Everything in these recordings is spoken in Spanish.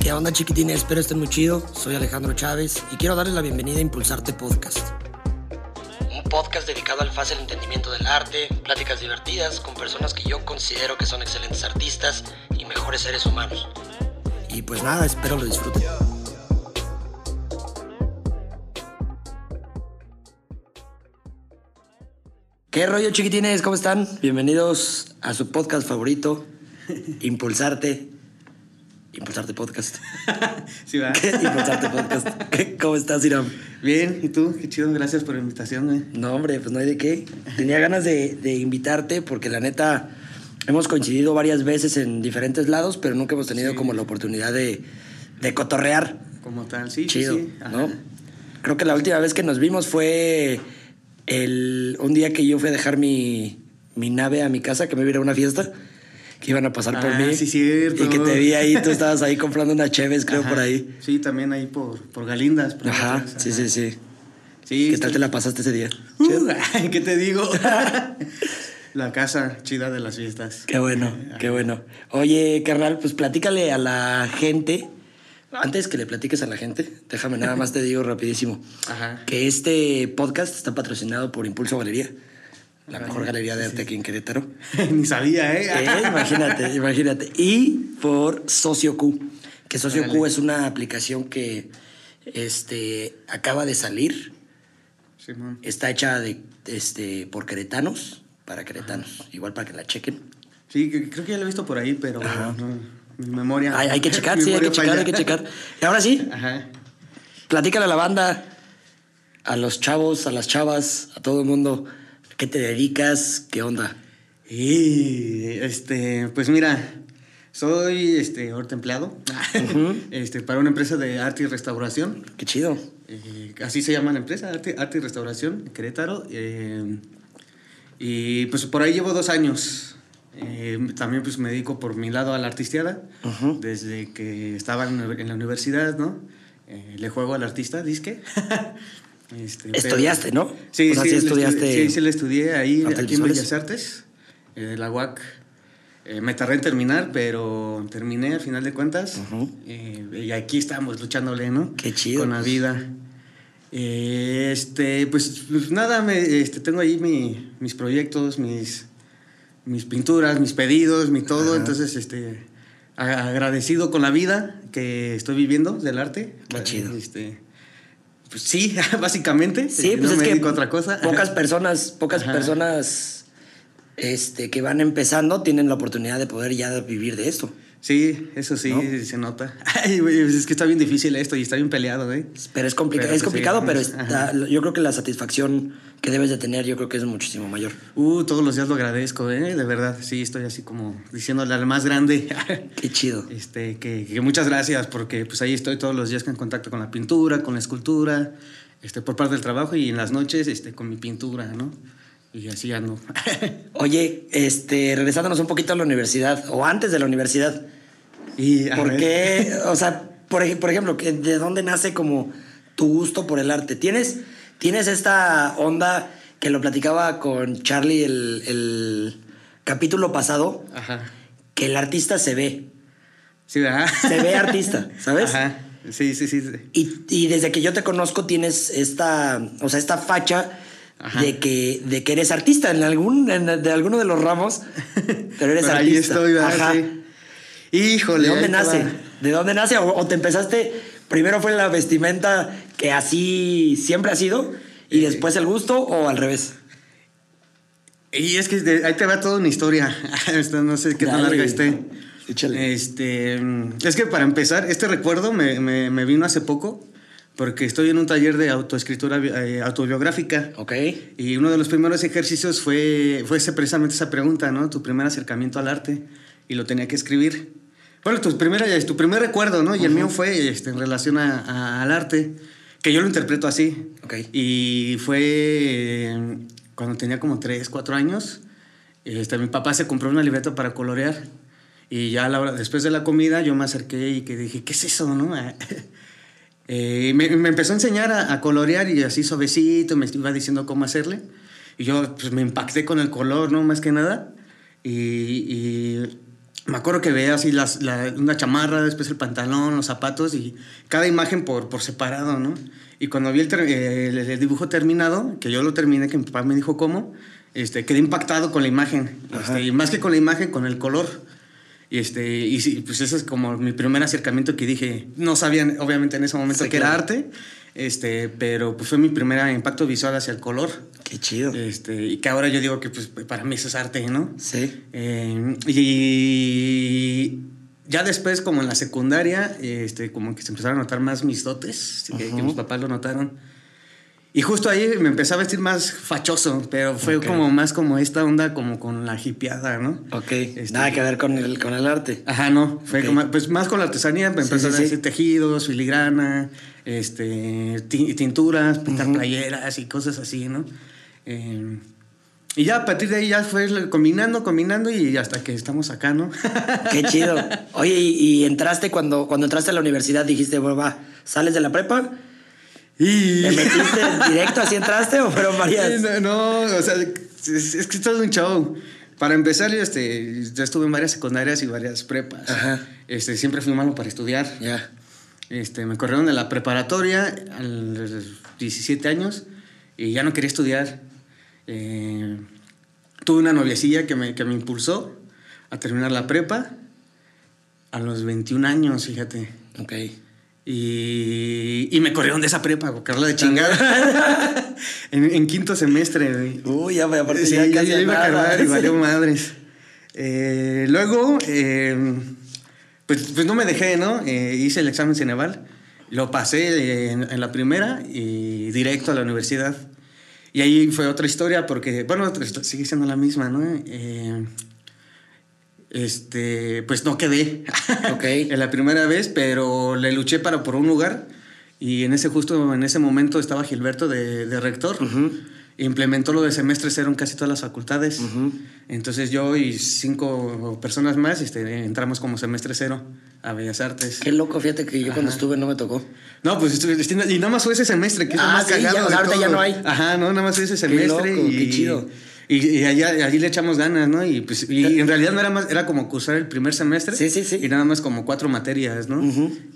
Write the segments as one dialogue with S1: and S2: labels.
S1: ¿Qué onda chiquitines? Espero estén muy chido. Soy Alejandro Chávez y quiero darles la bienvenida a Impulsarte Podcast. Un podcast dedicado al fácil entendimiento del arte, pláticas divertidas con personas que yo considero que son excelentes artistas y mejores seres humanos. Y pues nada, espero lo disfruten. ¿Qué rollo chiquitines? ¿Cómo están? Bienvenidos a su podcast favorito, Impulsarte. Impulsarte Podcast.
S2: Sí, va.
S1: Impulsarte Podcast. ¿Cómo estás, Iram?
S2: Bien, ¿y tú? Qué chido, gracias por la invitación, güey.
S1: No, hombre, pues no hay de qué. Tenía ganas de, de invitarte porque la neta hemos coincidido varias veces en diferentes lados, pero nunca hemos tenido
S2: Sí.
S1: como la oportunidad de, de cotorrear.
S2: Como tal, sí,
S1: Chido,
S2: sí.
S1: ¿no? Creo que la última vez que nos vimos fue el, un día que yo fui a dejar mi, mi nave a mi casa, que me iba a una fiesta, que iban a pasar por
S2: Ah,
S1: mí.
S2: sí, cierto.
S1: Y que te vi ahí, tú estabas ahí comprando unas cheves, creo,
S2: Ajá.
S1: por ahí.
S2: Sí, también ahí por, por Galindas. por
S1: Ajá, sí, sí, sí.
S2: Sí,
S1: ¿Qué tal te la pasaste ese día?
S2: Uh, ¿Qué te digo? la casa chida de las fiestas.
S1: Qué bueno, qué bueno. Oye, carnal, pues platícale a la gente. Antes que le platiques a la gente, déjame nada más te digo rapidísimo.
S2: Ajá.
S1: Que este podcast está patrocinado por Impulso Galería, la mejor galería de arte aquí en Querétaro.
S2: Ni sabía, ¿eh?
S1: Eh, imagínate, imagínate. Y por Socio Q, que Socio Q es una aplicación que este, acaba de salir.
S2: Simón.
S1: Está hecha de, este, por queretanos, para queretanos. Igual para que la chequen.
S2: Sí, creo que ya lo he visto por ahí, pero no, mi memoria.
S1: Hay, hay que checar, sí, hay que checar, hay que checar. Y ahora sí,
S2: Ajá.
S1: platícale a la banda, a los chavos, a las chavas, a todo el mundo. ¿Qué te dedicas? ¿Qué onda?
S2: Y este, pues mira, soy este ahorita empleado este, para una empresa de arte y restauración.
S1: Qué chido.
S2: Eh, así se llama la empresa, Arte, Arte y Restauración, Querétaro. eh, y pues por ahí llevo dos años. Eh, también pues me dedico por mi lado a la artisteada. Desde que estaba en, la universidad, ¿no? Eh, le juego al artista, disque. Este, pero-
S1: Estudiaste, ¿no?
S2: Sí,
S1: O sea,
S2: sí,
S1: sí estudiaste
S2: sí, sí, le estudié ahí, aquí en. Bellas Artes, en la UAC. Eh, me tardé en terminar, pero terminé al final de cuentas. Eh, y aquí estamos luchándole, ¿no?
S1: Qué chido,
S2: Con la
S1: pues.
S2: vida. Eh, este, pues, pues nada, me, este, tengo ahí mi- mis proyectos, mis, mis pinturas, mis pedidos, mi todo.
S1: Ajá.
S2: Entonces, este, agradecido con la vida que estoy viviendo del arte.
S1: Qué chido.
S2: Este, pues sí, básicamente.
S1: Sí, pues
S2: no
S1: es
S2: me
S1: que
S2: otra cosa.
S1: pocas personas, pocas
S2: Ajá.
S1: personas este, que van empezando tienen la oportunidad de poder ya vivir de esto.
S2: Sí, eso sí,
S1: ¿No?
S2: se nota. Ay, güey, es que está bien difícil esto y está bien peleado, ¿eh?
S1: Pero es, complica-
S2: Pero,
S1: es
S2: pues,
S1: complicado,
S2: sí,
S1: pero está- yo creo que la satisfacción que debes de tener, yo creo que es muchísimo mayor.
S2: Uh, todos los días lo agradezco, ¿eh? De verdad, sí, estoy así como diciéndole al más grande.
S1: Qué chido.
S2: Este, que, que muchas gracias, porque pues ahí estoy todos los días en contacto con la pintura, con la escultura, este, por parte del trabajo y en las noches, este, con mi pintura, ¿no? Y así ando.
S1: Oye, este, regresándonos un poquito a la universidad, o antes de la universidad,
S2: y,
S1: ¿por
S2: ver.
S1: qué? O sea, por, ej- por ejemplo, ¿de dónde nace como tu gusto por el arte? ¿Tienes, tienes esta onda que lo platicaba con Charlie el, el capítulo pasado,
S2: Ajá.
S1: que el artista se ve,
S2: Sí, ¿verdad?
S1: se ve artista, ¿sabes?
S2: Ajá. Sí, sí, sí. sí.
S1: Y, y desde que yo te conozco tienes esta, o sea, esta facha
S2: Ajá.
S1: de que, de que eres artista en algún, en- de alguno de los ramos, pero eres
S2: Pero ahí
S1: artista.
S2: estoy.
S1: Ajá.
S2: Sí. Híjole.
S1: ¿De dónde nace?
S2: va.
S1: ¿De dónde nace? ¿O, o te empezaste, primero fue la vestimenta que así siempre ha sido y
S2: Eh,
S1: después el gusto o al revés?
S2: Y es que de- ahí te va toda una historia. No sé qué tan larga esté.
S1: Échale.
S2: Este, mm, es que para empezar, este recuerdo me, me- me vino hace poco porque estoy en un taller de autoescritura eh, autobiográfica.
S1: Ok.
S2: Y uno de los primeros ejercicios fue, fue precisamente esa pregunta, ¿no? Tu primer acercamiento al arte. Y lo tenía que escribir. Bueno, tu, primera, tu primer recuerdo, ¿no? Y el mío fue este, en relación a- a- al arte, que yo lo interpreto así.
S1: Ok.
S2: Y fue eh, cuando tenía como 3, 4 años. Este, mi papá se compró una libreta para colorear. Y ya a la hora, después de la comida yo me acerqué y que dije, ¿qué es eso, no? Eh, y me, me empezó a enseñar a, a colorear y así suavecito, me iba diciendo cómo hacerle. Y yo pues, me impacté con el color, ¿no? Más que nada. Y, y me acuerdo que veía así las, la- una chamarra, después el pantalón, los zapatos y cada imagen por, por separado, ¿no? Y cuando vi el, el- el dibujo terminado, que yo lo terminé, que mi papá me dijo cómo, este, quedé impactado con la imagen. Este, y más que con la imagen, con el color. Y, este, y sí, pues ese es como mi primer acercamiento que dije, no sabían obviamente en ese momento
S1: Sí,
S2: que era arte, este, pero pues fue mi primer impacto visual hacia el color.
S1: Qué chido.
S2: Este, y que ahora yo digo que pues para mí eso es arte, ¿no?
S1: Sí.
S2: Eh, y ya después, como en la secundaria, este, como que se empezaron a notar más mis dotes, que, que mis papás lo notaron. Y justo ahí me empecé a vestir más fachoso, pero fue como más como esta onda, como con la hipiada, ¿no?
S1: Ok.
S2: Este-
S1: Nada que ver con el, con el arte.
S2: Ajá, no, fue como, pues más con la artesanía, me
S1: Sí, sí,
S2: a
S1: sí.
S2: decir tejidos, filigrana, este, ti- tinturas, pintar playeras y cosas así, ¿no? Eh, y ya a partir de ahí ya fue combinando, combinando y hasta que estamos acá, ¿no?
S1: Qué chido. Oye, y, y entraste cuando, cuando entraste a la universidad, dijiste, bueno, va, sales de la prepa,
S2: y...
S1: ¿te metiste directo así entraste o fueron varias?
S2: No, no, o sea, es, es que es todo un show. Para empezar, yo, este, yo estuve en varias secundarias y varias prepas.
S1: Ajá.
S2: Este, siempre fui malo para estudiar.
S1: Ya.
S2: Este, me corrieron de la preparatoria a los 17 años y ya no quería estudiar. Eh, tuve una noviecilla que me, que me impulsó a terminar la prepa a los 21 años, fíjate.
S1: Ok.
S2: Y, y me corrieron de esa prepa, habla de chingada. en, en quinto semestre.
S1: Uy, ya, aparte
S2: Sí,
S1: ya
S2: ya,
S1: casi
S2: ya iba a acabar y valió madres. Eh, luego, eh, pues, pues no me dejé, ¿no? Eh, hice el examen Ceneval, lo pasé eh, en, en la primera y directo a la universidad. Y ahí fue otra historia porque, bueno, sigue siendo la misma, ¿no? Este, pues no quedé
S1: Ok.
S2: en la primera vez, pero le luché para por un lugar y en ese justo en ese momento estaba Gilberto de, de rector.
S1: Ujú.
S2: Implementó lo de semestre cero en casi todas las facultades.
S1: Ujú.
S2: Entonces yo y cinco personas más este, entramos como semestre cero a Bellas Artes.
S1: Qué loco, fíjate que yo cuando estuve no me tocó.
S2: No, pues estuve- estuve- y nada más fue ese semestre, que es lo
S1: Ah,
S2: más
S1: sí,
S2: cagado
S1: ya,
S2: de
S1: ahorita ya
S2: todo.
S1: no hay.
S2: Ajá, no, nada más fue ese semestre.
S1: loco,
S2: y,
S1: qué chido.
S2: Y, y allá, allí le echamos ganas, ¿no? Y, pues, y en realidad no era más, era como cursar el primer semestre.
S1: Sí, sí, sí.
S2: Y nada más como cuatro materias, ¿no?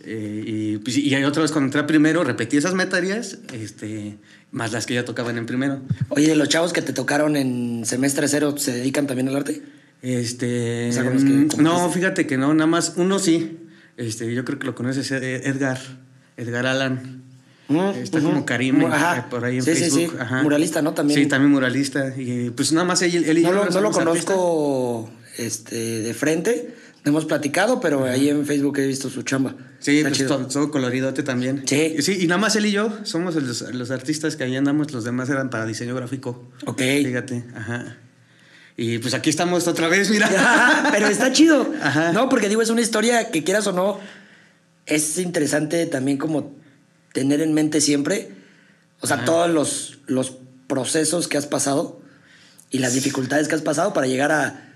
S2: Eh, y, pues, y ahí otra vez cuando entré a primero, repetí esas materias, este, más las que ya tocaban en primero.
S1: Oye, de los chavos que te tocaron en semestre cero, ¿se dedican también al arte?
S2: Este.
S1: O sea, con los que
S2: mm, no, fíjate que no, nada más uno sí. Este, yo creo que lo conoces, Edgar. Edgar Alan. Está como Karim
S1: Ajá.
S2: por ahí en
S1: sí,
S2: Facebook.
S1: Sí, sí,
S2: Ajá.
S1: Muralista, ¿no? También.
S2: Sí, también muralista. Y pues nada más él, él y
S1: No
S2: yo
S1: lo, no lo conozco este, de frente, no hemos platicado, pero ahí en Facebook he visto su chamba.
S2: Sí,
S1: Está
S2: pues todo, todo coloridote también.
S1: Sí.
S2: Sí, y nada más él y yo somos los, los artistas que ahí andamos, los demás eran para diseño gráfico.
S1: Ok.
S2: Fíjate, ajá. Y pues aquí estamos otra vez, mira.
S1: Ajá, pero está chido.
S2: Ajá.
S1: No, porque digo, es una historia que quieras o no, es interesante también como tener en mente siempre, o sea, todos los, los procesos que has pasado y las dificultades que has pasado para llegar a,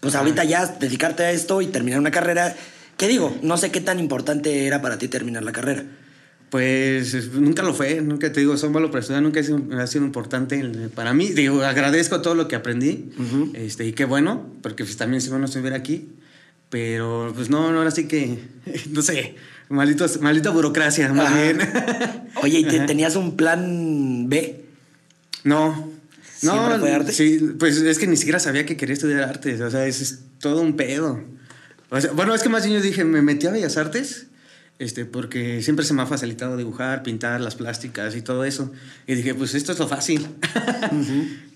S1: pues ahorita ya dedicarte a esto y terminar una carrera. ¿Qué digo? No sé qué tan importante era para ti terminar la carrera.
S2: Pues es- nunca lo fue, nunca te digo, son para estudiar, nunca ha sido, ha sido importante para mí. Digo, agradezco todo lo que aprendí,
S1: Ujú.
S2: este, y qué bueno, porque pues, también si no, no estuviera aquí. Pero pues no, no, ahora sí que, no sé, malitos, maldita burocracia, más
S1: Ajá.
S2: bien.
S1: Oye, ¿y te- tenías un plan B?
S2: No. No,
S1: ¿Siempre fue arte?
S2: sí, pues es que ni siquiera sabía que quería estudiar artes, o sea, es, es todo un pedo. O sea, bueno, es que más bien yo dije, me metí a Bellas Artes, este, porque siempre se me ha facilitado dibujar, pintar, las plásticas y todo eso. Y dije, pues esto es lo fácil.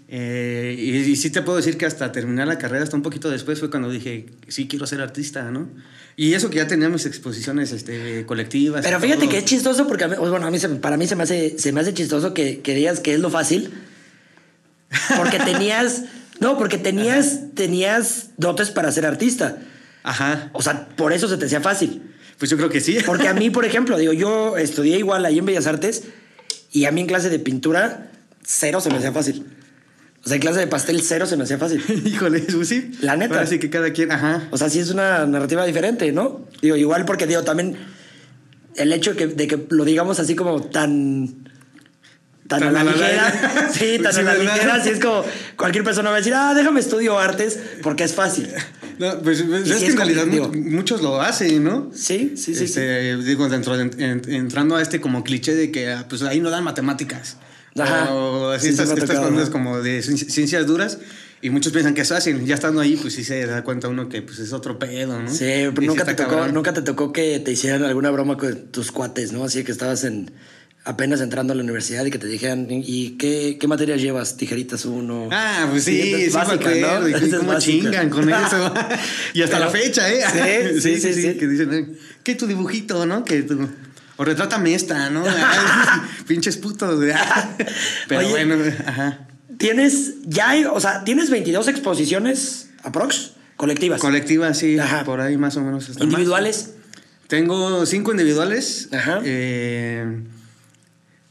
S2: Eh, y, y sí te puedo decir que hasta terminar la carrera, hasta un poquito después, fue cuando dije, sí quiero ser artista, ¿no? Y eso que ya tenía mis exposiciones este, colectivas.
S1: Pero fíjate
S2: todo.
S1: que es chistoso porque a mí- bueno, a mí para mí se me hace, se me hace chistoso que, que digas que es lo fácil. Porque tenías, no, porque tenías, tenías dotes para ser artista.
S2: Ajá,
S1: O sea, por eso se te hacía fácil.
S2: pues yo creo que sí.
S1: Porque a mí, por ejemplo, digo, yo estudié igual ahí en Bellas Artes y a mí en clase de pintura, cero se me hacía fácil. O sea, en clase de pastel, cero se me hacía fácil.
S2: Híjole, sí.
S1: La neta.
S2: Ahora sí que cada quien, ajá.
S1: O sea, sí es una narrativa diferente, ¿no? Digo, igual porque, digo, también el hecho de que, de que lo digamos así como tan tan, a la, ligera. Sí, tan a la ligera. Así es como cualquier persona va a decir, ah, déjame estudio artes porque es fácil.
S2: No, pues, pues es que en realidad muchos lo hacen, ¿no?
S1: Sí, sí, sí.
S2: Este, digo, dentro entrando a este como cliché de que ah, pues ahí no dan matemáticas. Ajá. O así estas, cosas como de ciencias duras. Y muchos piensan que es fácil. Ya estando ahí, pues sí se da cuenta uno que pues es otro pedo, ¿no?
S1: Sí, pero nunca te, tocó, nunca te tocó que te hicieran alguna broma con tus cuates, ¿no? Así que estabas en apenas entrando a la universidad y que te dijeran, ¿y qué, qué materias llevas? Tijeritas uno.
S2: Ah, pues sí, sí, básica, ¿no? ¿Cómo chingan con eso? y hasta la fecha,
S1: ¿eh? Sí, sí, sí.
S2: Que dicen, ¿qué tu dibujito, no? Que tu... O retrátame esta, ¿no? Pinches putos. Pero bueno, ajá.
S1: Tienes, ya, hay, o sea, tienes 22 exposiciones, aprox, colectivas.
S2: Colectivas, sí, por ahí más o menos.
S1: ¿Individuales?
S2: Tengo cinco individuales. Ajá. Eh,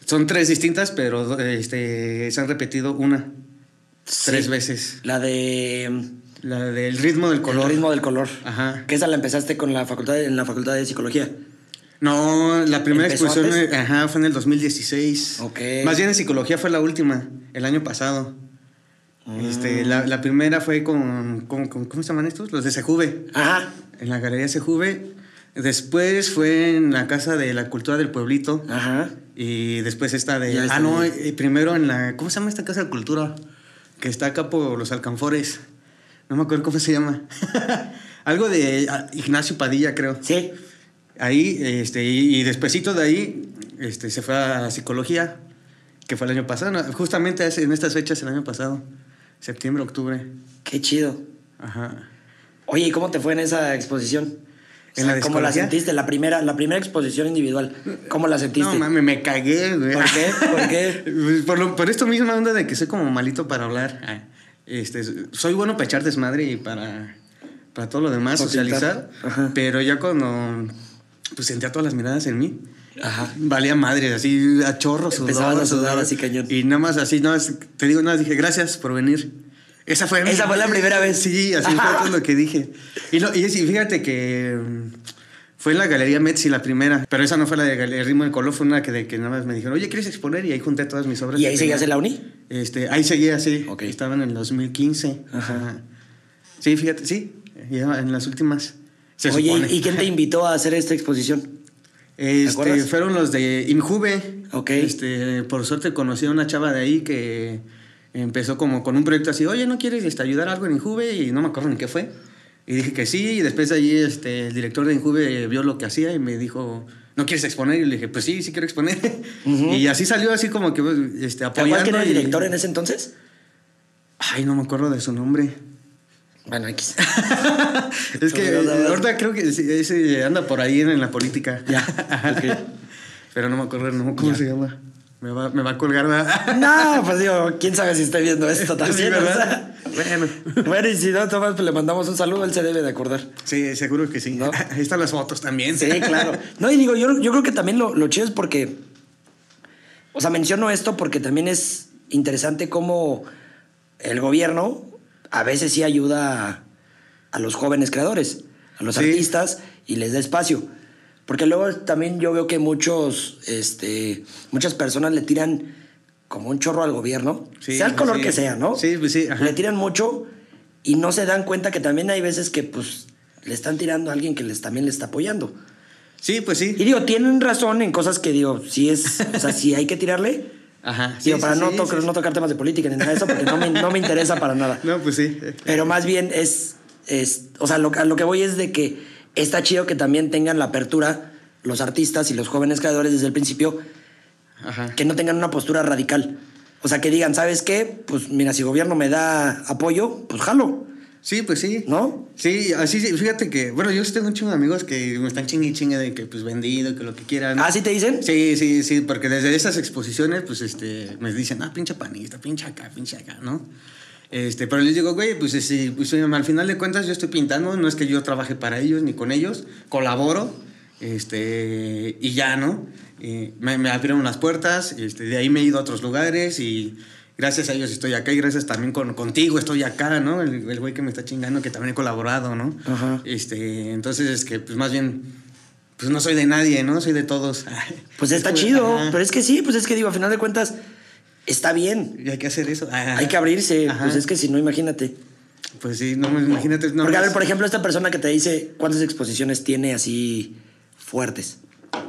S2: son tres distintas, pero este, se han repetido una. Tres veces.
S1: La de.
S2: La del ritmo del color.
S1: El ritmo del color. Ajá. Que esa la empezaste con la facultad en la facultad de psicología.
S2: No, la primera exposición ajá, fue en el 2016.
S1: Ok.
S2: Más bien en psicología fue la última, el año pasado. Este, la, la, primera fue con, con, ¿Cómo se llaman estos? Los de Sejuve.
S1: Ajá.
S2: En la Galería Sejuve. Después fue en la Casa de la Cultura del Pueblito.
S1: Ajá.
S2: Y después esta de... Ah, no, eh, primero en la... ¿Cómo se llama esta casa de cultura? Que está acá por los alcanfores. No me acuerdo cómo se llama. Algo de ah, Ignacio Padilla, creo.
S1: Sí.
S2: Ahí, este, y, despuésito de ahí, este, se fue a psicología, que fue el año pasado. Justamente en estas fechas, el año pasado. Septiembre, octubre.
S1: Qué chido.
S2: Ajá.
S1: Oye, ¿y cómo te fue en esa exposición? ¿Cómo la sentiste? La primera, la primera exposición individual. ¿Cómo la sentiste?
S2: No, mami, me cagué, güey.
S1: ¿Por qué? ¿Por qué?
S2: por, por esto mismo, onda de que soy como malito para hablar. Ah, este, soy bueno para echar desmadre y para, para todo lo demás, socializar. Pero ya cuando pues sentía todas las miradas en mí.
S1: Ajá.
S2: Valía madre, así a chorros.
S1: Empezabas a sudar así cañón.
S2: Y nada más así, no, te digo nada, dije gracias por venir. Esa fue,
S1: Esa fue la primera vez.
S2: Sí, así fue todo lo que dije. Y, y fíjate que mm, fue en la Galería Metzi la primera, pero esa no fue la de Galería Ritmo del Color, fue una que, de, que nada más me dijeron, oye, ¿quieres exponer? Y ahí junté todas mis obras.
S1: ¿Y ahí seguías en la uni?
S2: Este, ahí seguía, sí.
S1: Ok.
S2: Estaba en el 2015. Ajá. Sí, fíjate, sí, ya en las últimas.
S1: Oye, ¿y quién te invitó a hacer esta exposición?
S2: Este, fueron los de Injuve.
S1: Ok.
S2: Este, por suerte conocí a una chava de ahí que empezó como con un proyecto así, oye, ¿no quieres este, ayudar algo en Injuve? Y no me acuerdo ni qué fue. Y dije que sí, y después allí este, el director de Injuve vio lo que hacía y me dijo, ¿no quieres exponer? Y le dije, pues sí, sí quiero exponer. Y así salió así como que este, apoyando.
S1: ¿Te era el director en ese entonces?
S2: Ay, no me acuerdo de su nombre.
S1: Bueno, X.
S2: es que ahorita creo que ese anda por ahí en, la política.
S1: Ya,
S2: Pero no me acuerdo no, cómo se llama. Me va, me va a colgar.
S1: no, pues digo, quién sabe si está viendo esto también. bueno. bueno, y si no, Tomás, pues le mandamos un saludo, él se debe de acordar.
S2: Sí, seguro que sí. Ahí están las fotos también.
S1: Sí, claro. No, y digo, yo, yo creo que también lo, lo chido es porque. O sea, menciono esto porque también es interesante cómo el gobierno a veces sí ayuda a, los jóvenes creadores, a los artistas, y les da espacio. Porque luego también yo veo que muchos, este, muchas personas le tiran como un chorro al gobierno, sea el color que sea, ¿no?
S2: Sí, pues sí.
S1: Le tiran mucho y no se dan cuenta que también hay veces que pues le están tirando a alguien que les, también le está apoyando.
S2: Sí, pues sí.
S1: Y digo, tienen razón en cosas que digo, sí es, o sea, sí hay que tirarle.
S2: Ajá.
S1: Digo, para no, no tocar temas de política ni nada de eso, porque no me, no me interesa para nada.
S2: No, pues sí.
S1: Pero más bien es, es o sea, lo, a lo que voy es de que está chido que también tengan la apertura los artistas y los jóvenes creadores desde el principio, que no tengan una postura radical. O sea, que digan, ¿sabes qué? Pues mira, si el gobierno me da apoyo, pues jalo.
S2: Sí, pues sí.
S1: ¿No?
S2: Sí, así, fíjate que, bueno, yo tengo un chingo de amigos que me están chingue y chingue de que pues vendido, que lo que quieran.
S1: ¿Ah, sí te dicen?
S2: Sí, sí, sí, porque desde esas exposiciones, pues este, me dicen, ah, pinche panista, pinche acá, pinche acá, ¿no? Este, pero les digo, güey, pues, sí, pues al final de cuentas yo estoy pintando, no es que yo trabaje para ellos ni con ellos, colaboro este, y ya, ¿no? me, me, abrieron las puertas, este, de ahí me he ido a otros lugares y gracias a ellos estoy acá y gracias también con, contigo estoy acá, ¿no? El, güey que me está chingando, que también he colaborado, ¿no? Este, entonces es que, pues más bien, pues no soy de nadie, ¿no? Soy de todos.
S1: Pues está chido, pero es que sí, pues es que digo, a final de cuentas, Está bien.
S2: Y hay que hacer eso. Ajá.
S1: Hay que abrirse.
S2: Ajá.
S1: Pues es que si no, imagínate.
S2: Pues sí, no, imagínate. No
S1: Porque, a ver, por ejemplo, esta persona que te dice cuántas exposiciones tiene así fuertes.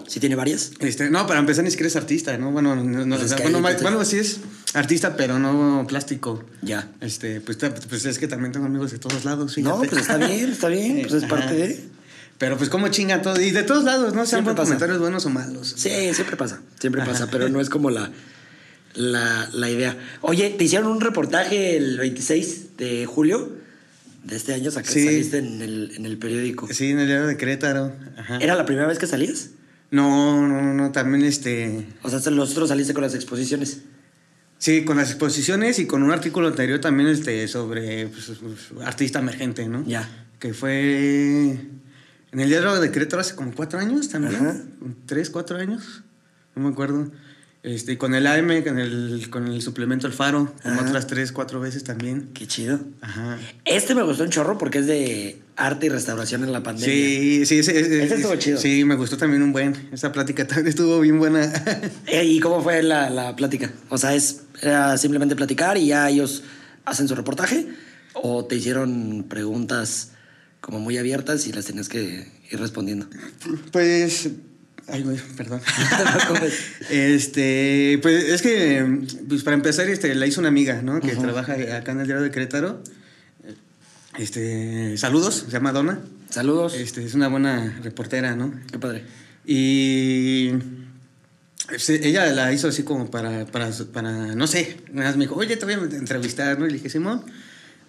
S1: ¿Sí tiene varias?
S2: Este, no, para empezar ni siquiera es artista, ¿no? Bueno, no, no,
S1: Pues es que
S2: bueno,
S1: te-
S2: bueno, sí es artista, pero no plástico.
S1: Ya.
S2: Este, pues, pues es que también tengo amigos de todos lados.
S1: No, pues está bien, está bien. Pues es
S2: Ajá.
S1: parte de.
S2: Pero pues como chingan todo. Y de todos lados, ¿no? Sean comentarios buenos o malos.
S1: Sí, siempre pasa. Siempre
S2: Ajá.
S1: pasa, pero no es como la, la, la idea. Oye, te hicieron un reportaje el 26 de julio de este año. Saca,
S2: Sí.
S1: Saliste en el, en el periódico.
S2: Sí, en el diario de Querétaro. Ajá.
S1: ¿Era la primera vez que salías?
S2: No, no, no, también este...
S1: O sea, los otros saliste con las exposiciones.
S2: Sí, con las exposiciones y con un artículo anterior también este, sobre pues, pues, artista emergente, ¿no?
S1: Ya.
S2: Que fue en el diario de Querétaro hace como cuatro años también.
S1: Ajá.
S2: Tres, cuatro años. No me acuerdo. Este, con el AM, con el, con el suplemento El Faro, como otras tres, cuatro veces también.
S1: Qué chido.
S2: Ajá.
S1: Este me gustó un chorro porque es de arte y restauración en la pandemia.
S2: Sí, sí, ese- Ese
S1: estuvo chido.
S2: Sí, me gustó también un buen. Esa plática también estuvo bien buena.
S1: Eh, ¿Y cómo fue la, la plática? O sea, ¿es era simplemente platicar y ya ellos hacen su reportaje? ¿O te hicieron preguntas como muy abiertas y las tenías que ir respondiendo?
S2: Pues. Ay, güey, perdón.
S1: Preocupes.
S2: este, pues es que, pues para empezar, este, la hizo una amiga, ¿no? Que trabaja acá en el diario de Querétaro. Este, saludos, se llama Donna.
S1: Saludos.
S2: Este, es una buena reportera, ¿no?
S1: Qué padre.
S2: Y pues, ella la hizo así como para, para, para, no sé, nada más me dijo, oye, te voy a entrevistar, ¿no? Y le dije, Simón,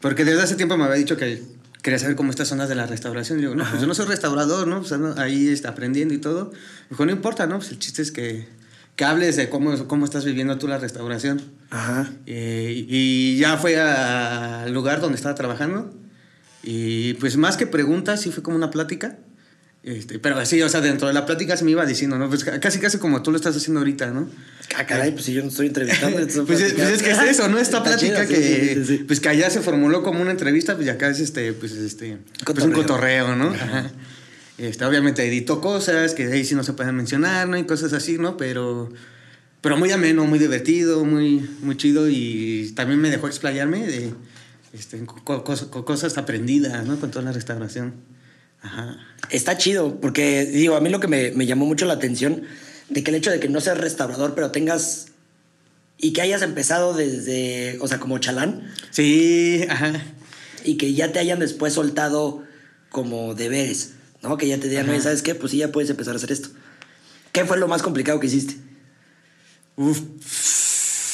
S2: porque desde hace tiempo me había dicho que quería saber cómo estas zonas de la restauración. Y digo, no, pues yo no soy restaurador, ¿no? O sea, no, ahí está aprendiendo y todo. Dijo, no importa, ¿no? Pues el chiste es que, que hables de cómo, cómo estás viviendo tú la restauración.
S1: Ajá.
S2: Eh, y ya fue al lugar donde estaba trabajando. Y pues más que preguntas, sí fue como una plática. Este, pero así, o sea, dentro de la plática se me iba diciendo, ¿no? Pues ca- casi, casi como tú lo estás haciendo ahorita, ¿no?
S1: Ah, caray, pues si yo no estoy entrevistando. estoy
S2: Pues, es- pues es que es eso, ¿no? Esta plática
S1: chido,
S2: que,
S1: sí, sí, sí.
S2: pues que allá se formuló como una entrevista, pues y acá es este, pues este, pues un
S1: Cotorreo.
S2: cotorreo, ¿no? Ajá. Este, obviamente editó cosas que ahí sí no se pueden mencionar, ¿no? Y cosas así, ¿no? Pero, pero muy ameno, muy divertido, muy, muy chido y también me dejó explayarme de este, co- co- co- cosas aprendidas, ¿no? Con toda la restauración. Ajá.
S1: Está chido, porque digo, a mí lo que me, me llamó mucho la atención de que el hecho de que no seas restaurador, pero tengas y que hayas empezado desde, o sea, como chalán
S2: Sí, ajá.
S1: y que ya te hayan después soltado como deberes, ¿no? Que ya te digan, ¿sabes qué? Pues sí, ya puedes empezar a hacer esto. ¿Qué fue lo más complicado que hiciste?
S2: Uf,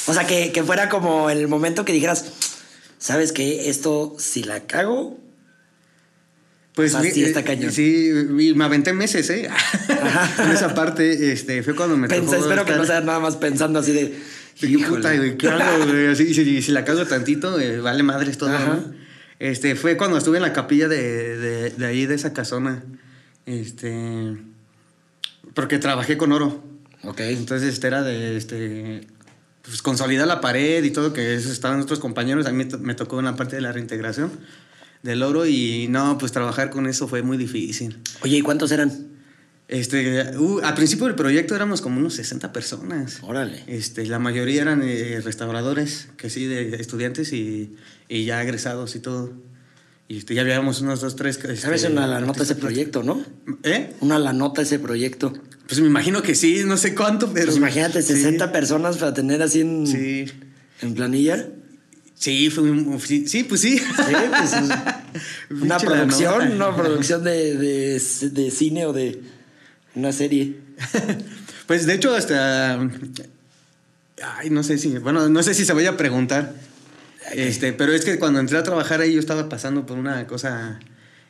S1: O sea, que, que fuera como el momento que dijeras, ¿sabes qué? Esto, si la cago,
S2: Pues
S1: O sea, sí
S2: eh,
S1: está cañón.
S2: Sí, y me aventé meses, ¿eh? en esa parte, este, fue cuando me
S1: pensé, espero que
S2: estar-
S1: no sea nada más pensando así de... "Híjole".
S2: puta, güey, ¿qué hago, güey? Así, si, si la cago tantito, eh, vale madres todo. ¿no? Este, fue cuando estuve en la capilla de, de, de ahí, de esa casona. Este... Porque trabajé con oro.
S1: Ok.
S2: Entonces, este era de, este... Pues consolidar la pared y todo, que eso estaban otros compañeros. A mí me to- me tocó una parte de la reintegración del oro y no, pues trabajar con eso fue muy difícil.
S1: Oye, ¿y cuántos eran?
S2: Este, uh, al principio del proyecto éramos como unos 60 personas.
S1: Órale.
S2: Este, la mayoría eran eh, restauradores, que sí, de estudiantes y, y ya egresados y todo. Y este, ya habíamos unos dos, tres. este,
S1: ¿Sabes una la nota ese proyecto, no?
S2: ¿Eh?
S1: Una la nota ese proyecto.
S2: Pues me imagino que sí, no sé cuánto, pero.
S1: Pues imagínate,
S2: sí,
S1: 60 personas para tener así en,
S2: Sí.
S1: en planilla.
S2: Sí, fue un- sí, pues sí.
S1: Sí, pues, una producción, una producción de, de, de cine o de una serie.
S2: Pues de hecho, hasta. Ay, no sé si. Bueno, no sé si se vaya a preguntar. Este, pero es que cuando entré a trabajar ahí, yo estaba pasando por una cosa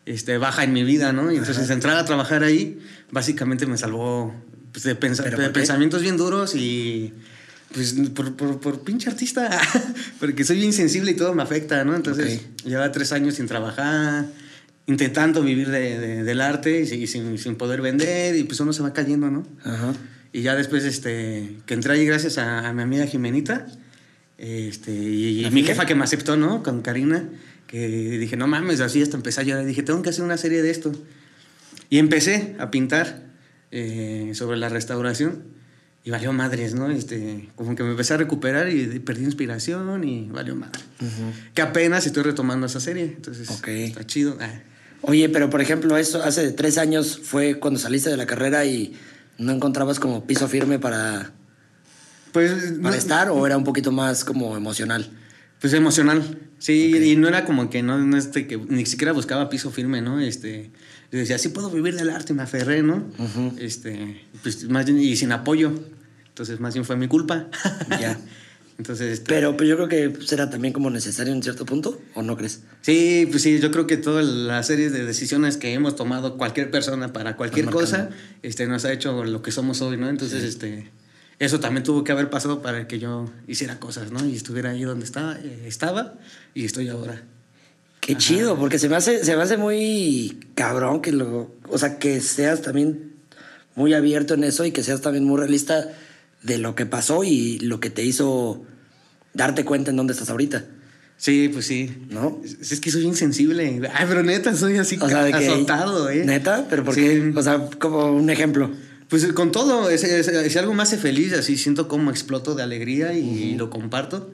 S2: este, baja en mi vida, ¿no? Y entonces entrar a trabajar ahí, básicamente me salvó pues, de, pensamientos bien duros y. Pues por, por, por pinche artista, porque soy bien sensible y todo me afecta, ¿no? Entonces, llevaba tres años sin trabajar, intentando vivir de- de- del arte y, sin- sin, poder vender, y pues uno se va cayendo, ¿no?
S1: Ajá.
S2: Y ya después, este, que entré ahí gracias a, a mi amiga Jimenita, este, y, y
S1: ¿La
S2: mi jefa que me aceptó, ¿no? Con Karina, que dije, no mames, así hasta empecé a llorar. Dije, tengo que hacer una serie de esto. Y empecé a pintar eh, sobre la restauración. Y valió madres, ¿no? Este, como que me empecé a recuperar y perdí inspiración y valió madre. Que apenas estoy retomando esa serie, entonces está chido. Ah.
S1: Oye, pero por ejemplo, eso hace tres años fue cuando saliste de la carrera y no encontrabas como piso firme para, pues, para estar o era un poquito más como emocional.
S2: Pues emocional, sí, y no era como que no, no este, que ni siquiera buscaba piso firme, ¿no? Este, yo decía, sí puedo vivir del arte, me aferré, ¿no? Este, pues más bien, y sin apoyo. Entonces, más bien fue mi culpa. Ya.
S1: Entonces, este pero pues yo creo que será también como necesario en cierto punto, ¿o no crees?
S2: Sí, pues sí, yo creo que todas las series de decisiones que hemos tomado cualquier persona para cualquier cosa, este, nos ha hecho lo que somos hoy, ¿no? Entonces, este, eso también tuvo que haber pasado para que yo hiciera cosas, ¿no? Y estuviera ahí donde estaba, eh, estaba y estoy ahora.
S1: Qué chido, porque se me hace, se me hace muy cabrón que lo, o sea, que seas también muy abierto en eso y que seas también muy realista de lo que pasó y lo que te hizo darte cuenta en dónde estás ahorita.
S2: Sí, pues sí. ¿No? Es, que soy insensible. Ay, pero neta, soy así o sea, azotado, ¿eh?
S1: ¿Neta? ¿Pero por qué? O sea, como un ejemplo.
S2: Pues con todo, si algo me hace feliz, así siento como exploto de alegría y lo comparto.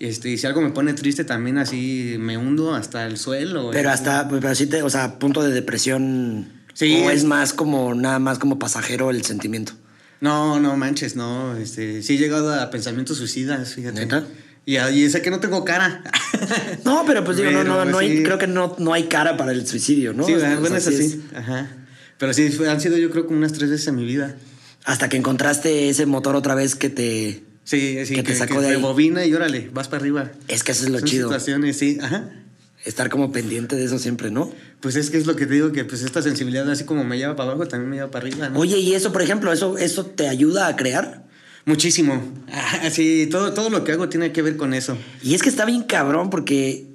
S2: Este, y si algo me pone triste, también así me hundo hasta el suelo.
S1: Pero hasta, pues, pero sí te, o sea, punto de depresión. Sí. ¿O es más como, nada más como pasajero el sentimiento?
S2: No, no manches, no. Este, sí he llegado a pensamientos suicidas, fíjate. ¿Neta? Y, y sé que no tengo cara.
S1: No, pero pues digo, no, no, no hay, creo que no, no hay cara para el suicidio, ¿no?
S2: Sí, bueno, es así. Ajá. Pero sí, han sido yo creo como unas tres veces en mi vida.
S1: Hasta que encontraste ese motor otra vez que te...
S2: Sí, sí, que, te sacó de ahí. bobina y órale, vas para arriba.
S1: Es que eso es lo Son chido.
S2: situaciones, sí, ajá.
S1: Estar como pendiente de eso siempre, ¿no?
S2: Pues es que es lo que te digo, que pues esta sensibilidad así como me lleva para abajo, también me lleva para arriba, ¿no?
S1: Oye, y eso, por ejemplo, ¿eso, eso te ayuda a crear?
S2: Muchísimo. sí, todo, todo lo que hago tiene que ver con eso.
S1: Y es que está bien cabrón porque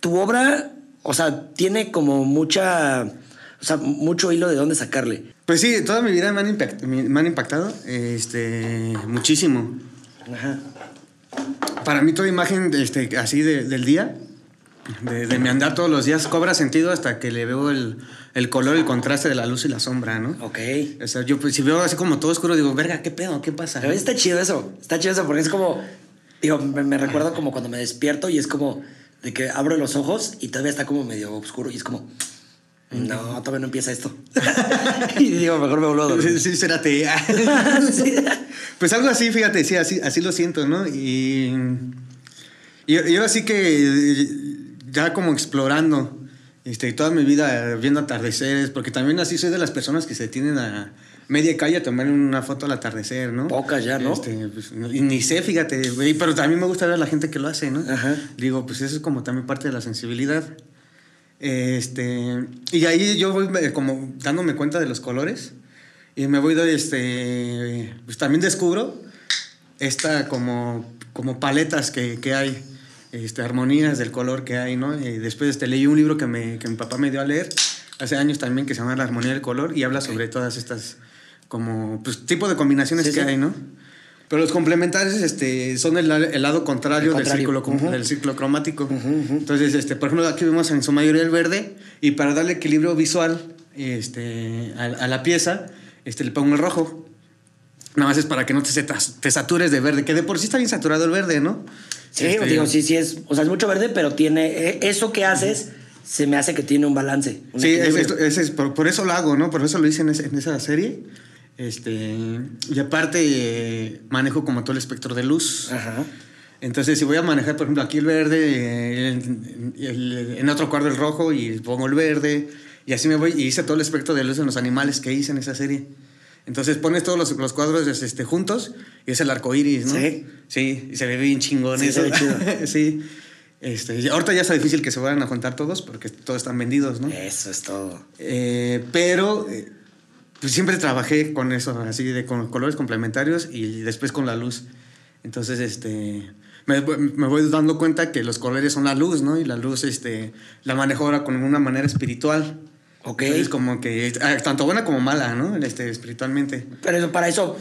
S1: tu obra, o sea, tiene como mucha o sea, mucho hilo de dónde sacarle.
S2: Pues sí, toda mi vida me han, me han impactado este, muchísimo. Ajá. Para mí toda imagen este, así del día, de, mi andar todos los días, cobra sentido hasta que le veo el, el, color, el contraste de la luz y la sombra, ¿no?
S1: Ok.
S2: O sea, yo pues, si veo así como todo oscuro, digo, verga, ¿qué pedo? ¿Qué pasa?
S1: Pero está chido eso, está chido eso, porque es como, digo, me, me recuerdo como cuando me despierto y es como de que abro los ojos y todavía está como medio oscuro y es como no, todavía no empieza esto. y digo, mejor me vuelvo a dormir.
S2: Sí, espérate. Pues algo así, fíjate, sí, así, así lo siento, ¿no? Y, y yo así que ya como explorando este, toda mi vida viendo atardeceres, porque también así soy de las personas que se tienen a media calle a tomar una foto al atardecer, ¿no?
S1: Pocas ya, ¿no?
S2: Este, pues, ni sé, fíjate, pero también me gusta ver a la gente que lo hace, ¿no? Ajá. Digo, pues eso es como también parte de la sensibilidad. Este, y ahí yo voy como dándome cuenta de los colores y me voy de este, pues también descubro esta como, como paletas que, que hay, este, armonías del color que hay, ¿no? Y después este, leí un libro que, me, que mi papá me dio a leer hace años también que se llama La armonía del color y habla sobre todas estas como pues tipo de combinaciones que hay, ¿no? Pero los complementarios este, son el, lado contrario, Del, círculo, del ciclo cromático. Entonces, este, por ejemplo, aquí vemos en su mayoría el verde y para darle equilibrio visual este, a, la pieza, este, le pongo el rojo. Nada más es para que no te, te, satures de verde, que de por sí está bien saturado el verde, ¿no?
S1: Sí, este, digo, sí, sí es, o sea, es mucho verde, pero tiene, e, eso que haces se me hace que tiene un balance.
S2: sí, es, por, eso lo hago, ¿no? Por eso lo hice en, en esa serie. Este, y aparte manejo como todo el espectro de luz. Entonces, si voy a manejar, por ejemplo, aquí el verde, en otro cuadro el rojo y pongo el verde, y así me voy, y hice todo el espectro de luz en los animales que hice en esa serie. Entonces pones todos los, cuadros este, juntos y es el arco iris, ¿no? Sí. Sí, y se ve bien chingón sí, eso. sí. Este, ahorita ya está difícil que se vayan a juntar todos porque todos están vendidos, ¿no?
S1: Eso es todo.
S2: Eh, pero eh, pues siempre trabajé con eso, así de con colores complementarios y después con la luz. Entonces, este, me, me, voy dando cuenta que los colores son la luz, ¿no? Y la luz, este, la manejo ahora con una manera espiritual. Ok. Es como que, ah, tanto buena como mala, ¿no? Este, espiritualmente.
S1: Pero para eso,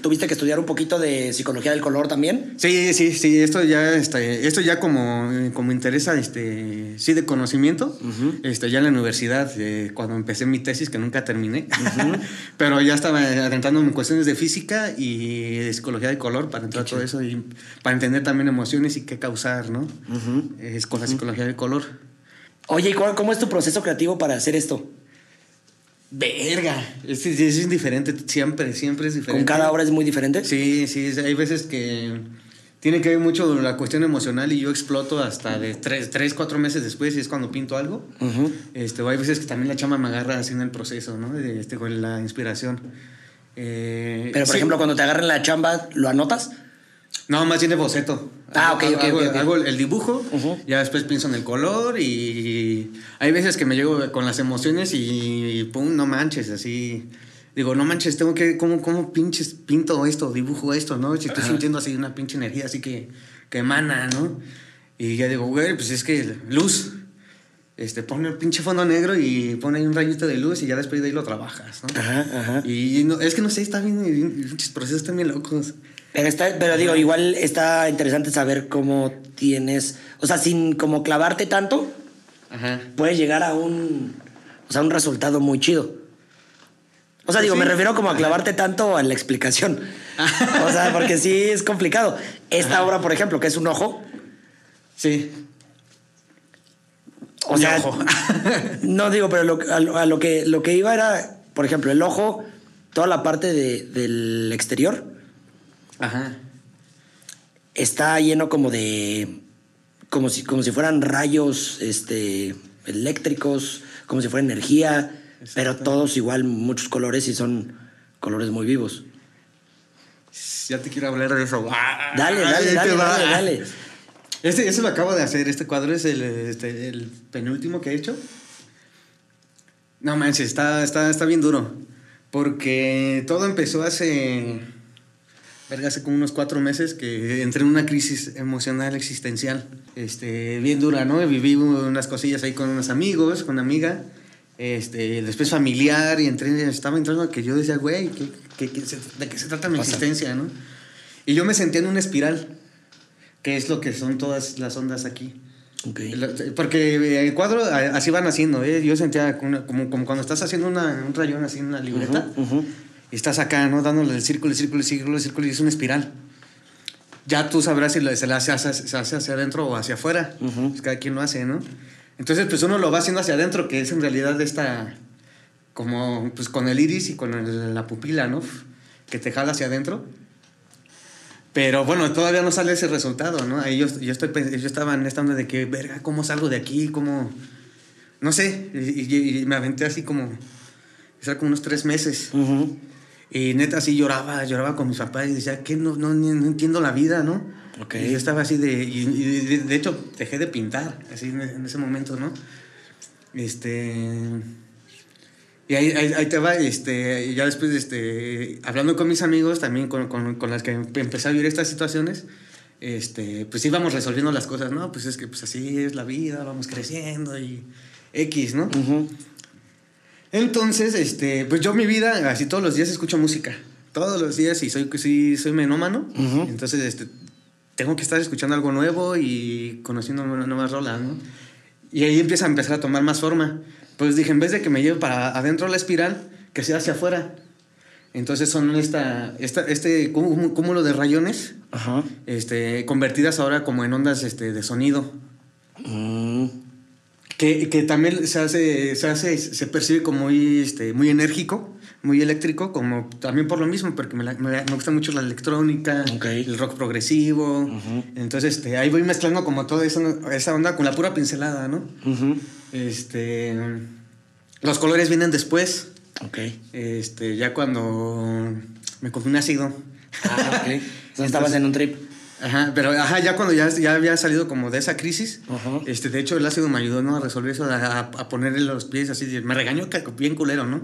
S1: ¿tuviste que estudiar un poquito de psicología del color también?
S2: Sí, sí, sí, esto ya, este, esto ya como, como interesa, este, sí, de conocimiento, este, ya en la universidad, eh, cuando empecé mi tesis, que nunca terminé, pero ya estaba adentrando en cuestiones de física y de psicología del color para entrar todo eso y para entender también emociones y qué causar, ¿no? Es con la psicología del color.
S1: Oye, cómo es tu proceso creativo para hacer esto?
S2: Verga, es, es, diferente, siempre, siempre es diferente.
S1: ¿Con cada obra es muy diferente?
S2: Sí, sí, hay veces que tiene que ver mucho la cuestión emocional y yo exploto hasta de tres, tres cuatro meses después y es cuando pinto algo. este, o hay veces que también la chama me agarra haciendo el proceso, ¿no? Este, con la inspiración.
S1: Eh, Pero, por ejemplo, cuando te agarran la chamba, ¿lo anotas?
S2: No, más bien de boceto.
S1: Ah, ok, ok.
S2: Hago,
S1: okay,
S2: hago el dibujo, ya después pienso en el color y hay veces que me llego con las emociones y pum, no manches, así. Digo, no manches, tengo que, ¿cómo, cómo pinches pinto esto, dibujo esto, no? Si estoy sintiendo así una pinche energía así que, que emana, ¿no? Y ya digo, güey, pues es que luz. Este, pone el pinche fondo negro y pone ahí un rayito de luz y ya después de ahí lo trabajas, ¿no? Ajá, ajá. Y no, es que no sé, está bien, muchos procesos están bien locos.
S1: Pero, está, pero digo, igual está interesante saber cómo tienes, o sea, sin como clavarte tanto, puedes llegar a un, o sea, un resultado muy chido. O sea, digo, me refiero como a clavarte tanto en la explicación. o sea, porque sí es complicado. Esta obra, por ejemplo, que es un ojo.
S2: Sí.
S1: O sea, ojo. no digo, pero lo, a, lo, que, lo que iba era, por ejemplo, el ojo, toda la parte de, del exterior
S2: Ajá.
S1: Está lleno como de. como si, como si fueran rayos este, eléctricos, como si fuera energía, pero todos igual, muchos colores y son colores muy vivos.
S2: Ya te quiero hablar de eso.
S1: Dale, dale, dale, dale, dale.
S2: Este, ese lo acabo de hacer. Este cuadro es el, este, el penúltimo que he hecho. No manches, está, está, está bien duro. Porque todo empezó hace verga, hace como unos cuatro meses que entré en una crisis emocional existencial, este, bien dura, ¿no? Viví unas cosillas ahí con unos amigos, con una amiga, este, después familiar, y entré, estaba entrando que yo decía, güey, ¿qué, de qué se trata mi existencia, no? Y yo me sentía en una espiral, que es lo que son todas las ondas aquí.
S1: Okay.
S2: Porque el cuadro así van haciendo, ¿eh? Yo sentía como, como, cuando estás haciendo una, un rayón así en una libreta y estás acá, ¿no? Dándole el círculo, el círculo, el círculo, el círculo, y es una espiral. Ya tú sabrás si se la hace, hacia, hacia adentro o hacia afuera. Pues cada quien lo hace, ¿no? Entonces, pues uno lo va haciendo hacia adentro, que es en realidad esta, como, pues con el iris y con la pupila, ¿no? Que te jala hacia adentro. Pero bueno, todavía no sale ese resultado, ¿no? Ahí yo, yo, estoy, yo estaba en esta onda de que, verga, ¿cómo salgo de aquí? ¿Cómo...? No sé, y, me aventé así como... Era como unos tres meses. Y neta, así lloraba, lloraba con mis papás y decía, que no, no, no entiendo la vida, ¿no?
S1: Okay.
S2: Y yo estaba así de, y, de, hecho dejé de pintar, así en, ese momento, ¿no? Este... Y ahí, ahí, te va, este, ya después, este, hablando con mis amigos, también con, con, con las que empecé a vivir estas situaciones, este, pues íbamos resolviendo las cosas, ¿no? Pues es que pues así es la vida, vamos creciendo y X, ¿no? Entonces, este, pues yo mi vida, así todos los días escucho música. Todos los días y soy, sí, soy menómano. Entonces, este, tengo que estar escuchando algo nuevo y conociendo nuevas rolas, ¿no? Y ahí empieza a empezar a tomar más forma. Pues dije, en vez de que me lleve para adentro la espiral, que sea hacia afuera. Entonces son esta, esta, este cúmulo de rayones Este, convertidas ahora como en ondas este, de sonido.
S1: Mm.
S2: Que, que, también se hace, se hace, se percibe como muy, este, muy enérgico, muy eléctrico, como también por lo mismo, porque me, me, gusta mucho la electrónica, el rock progresivo. Entonces, este, ahí voy mezclando como toda esa, esa onda con la pura pincelada, ¿no? Este, los colores vienen después.
S1: Ok.
S2: Este, ya cuando me cogí un ácido.
S1: Ah, ok. estabas en un trip.
S2: Ajá, pero ajá, ya cuando ya, ya había salido como de esa crisis, este, de hecho el ácido me ayudó ¿no? a resolver eso, a, a ponerle los pies así, me regañó bien culero, ¿no?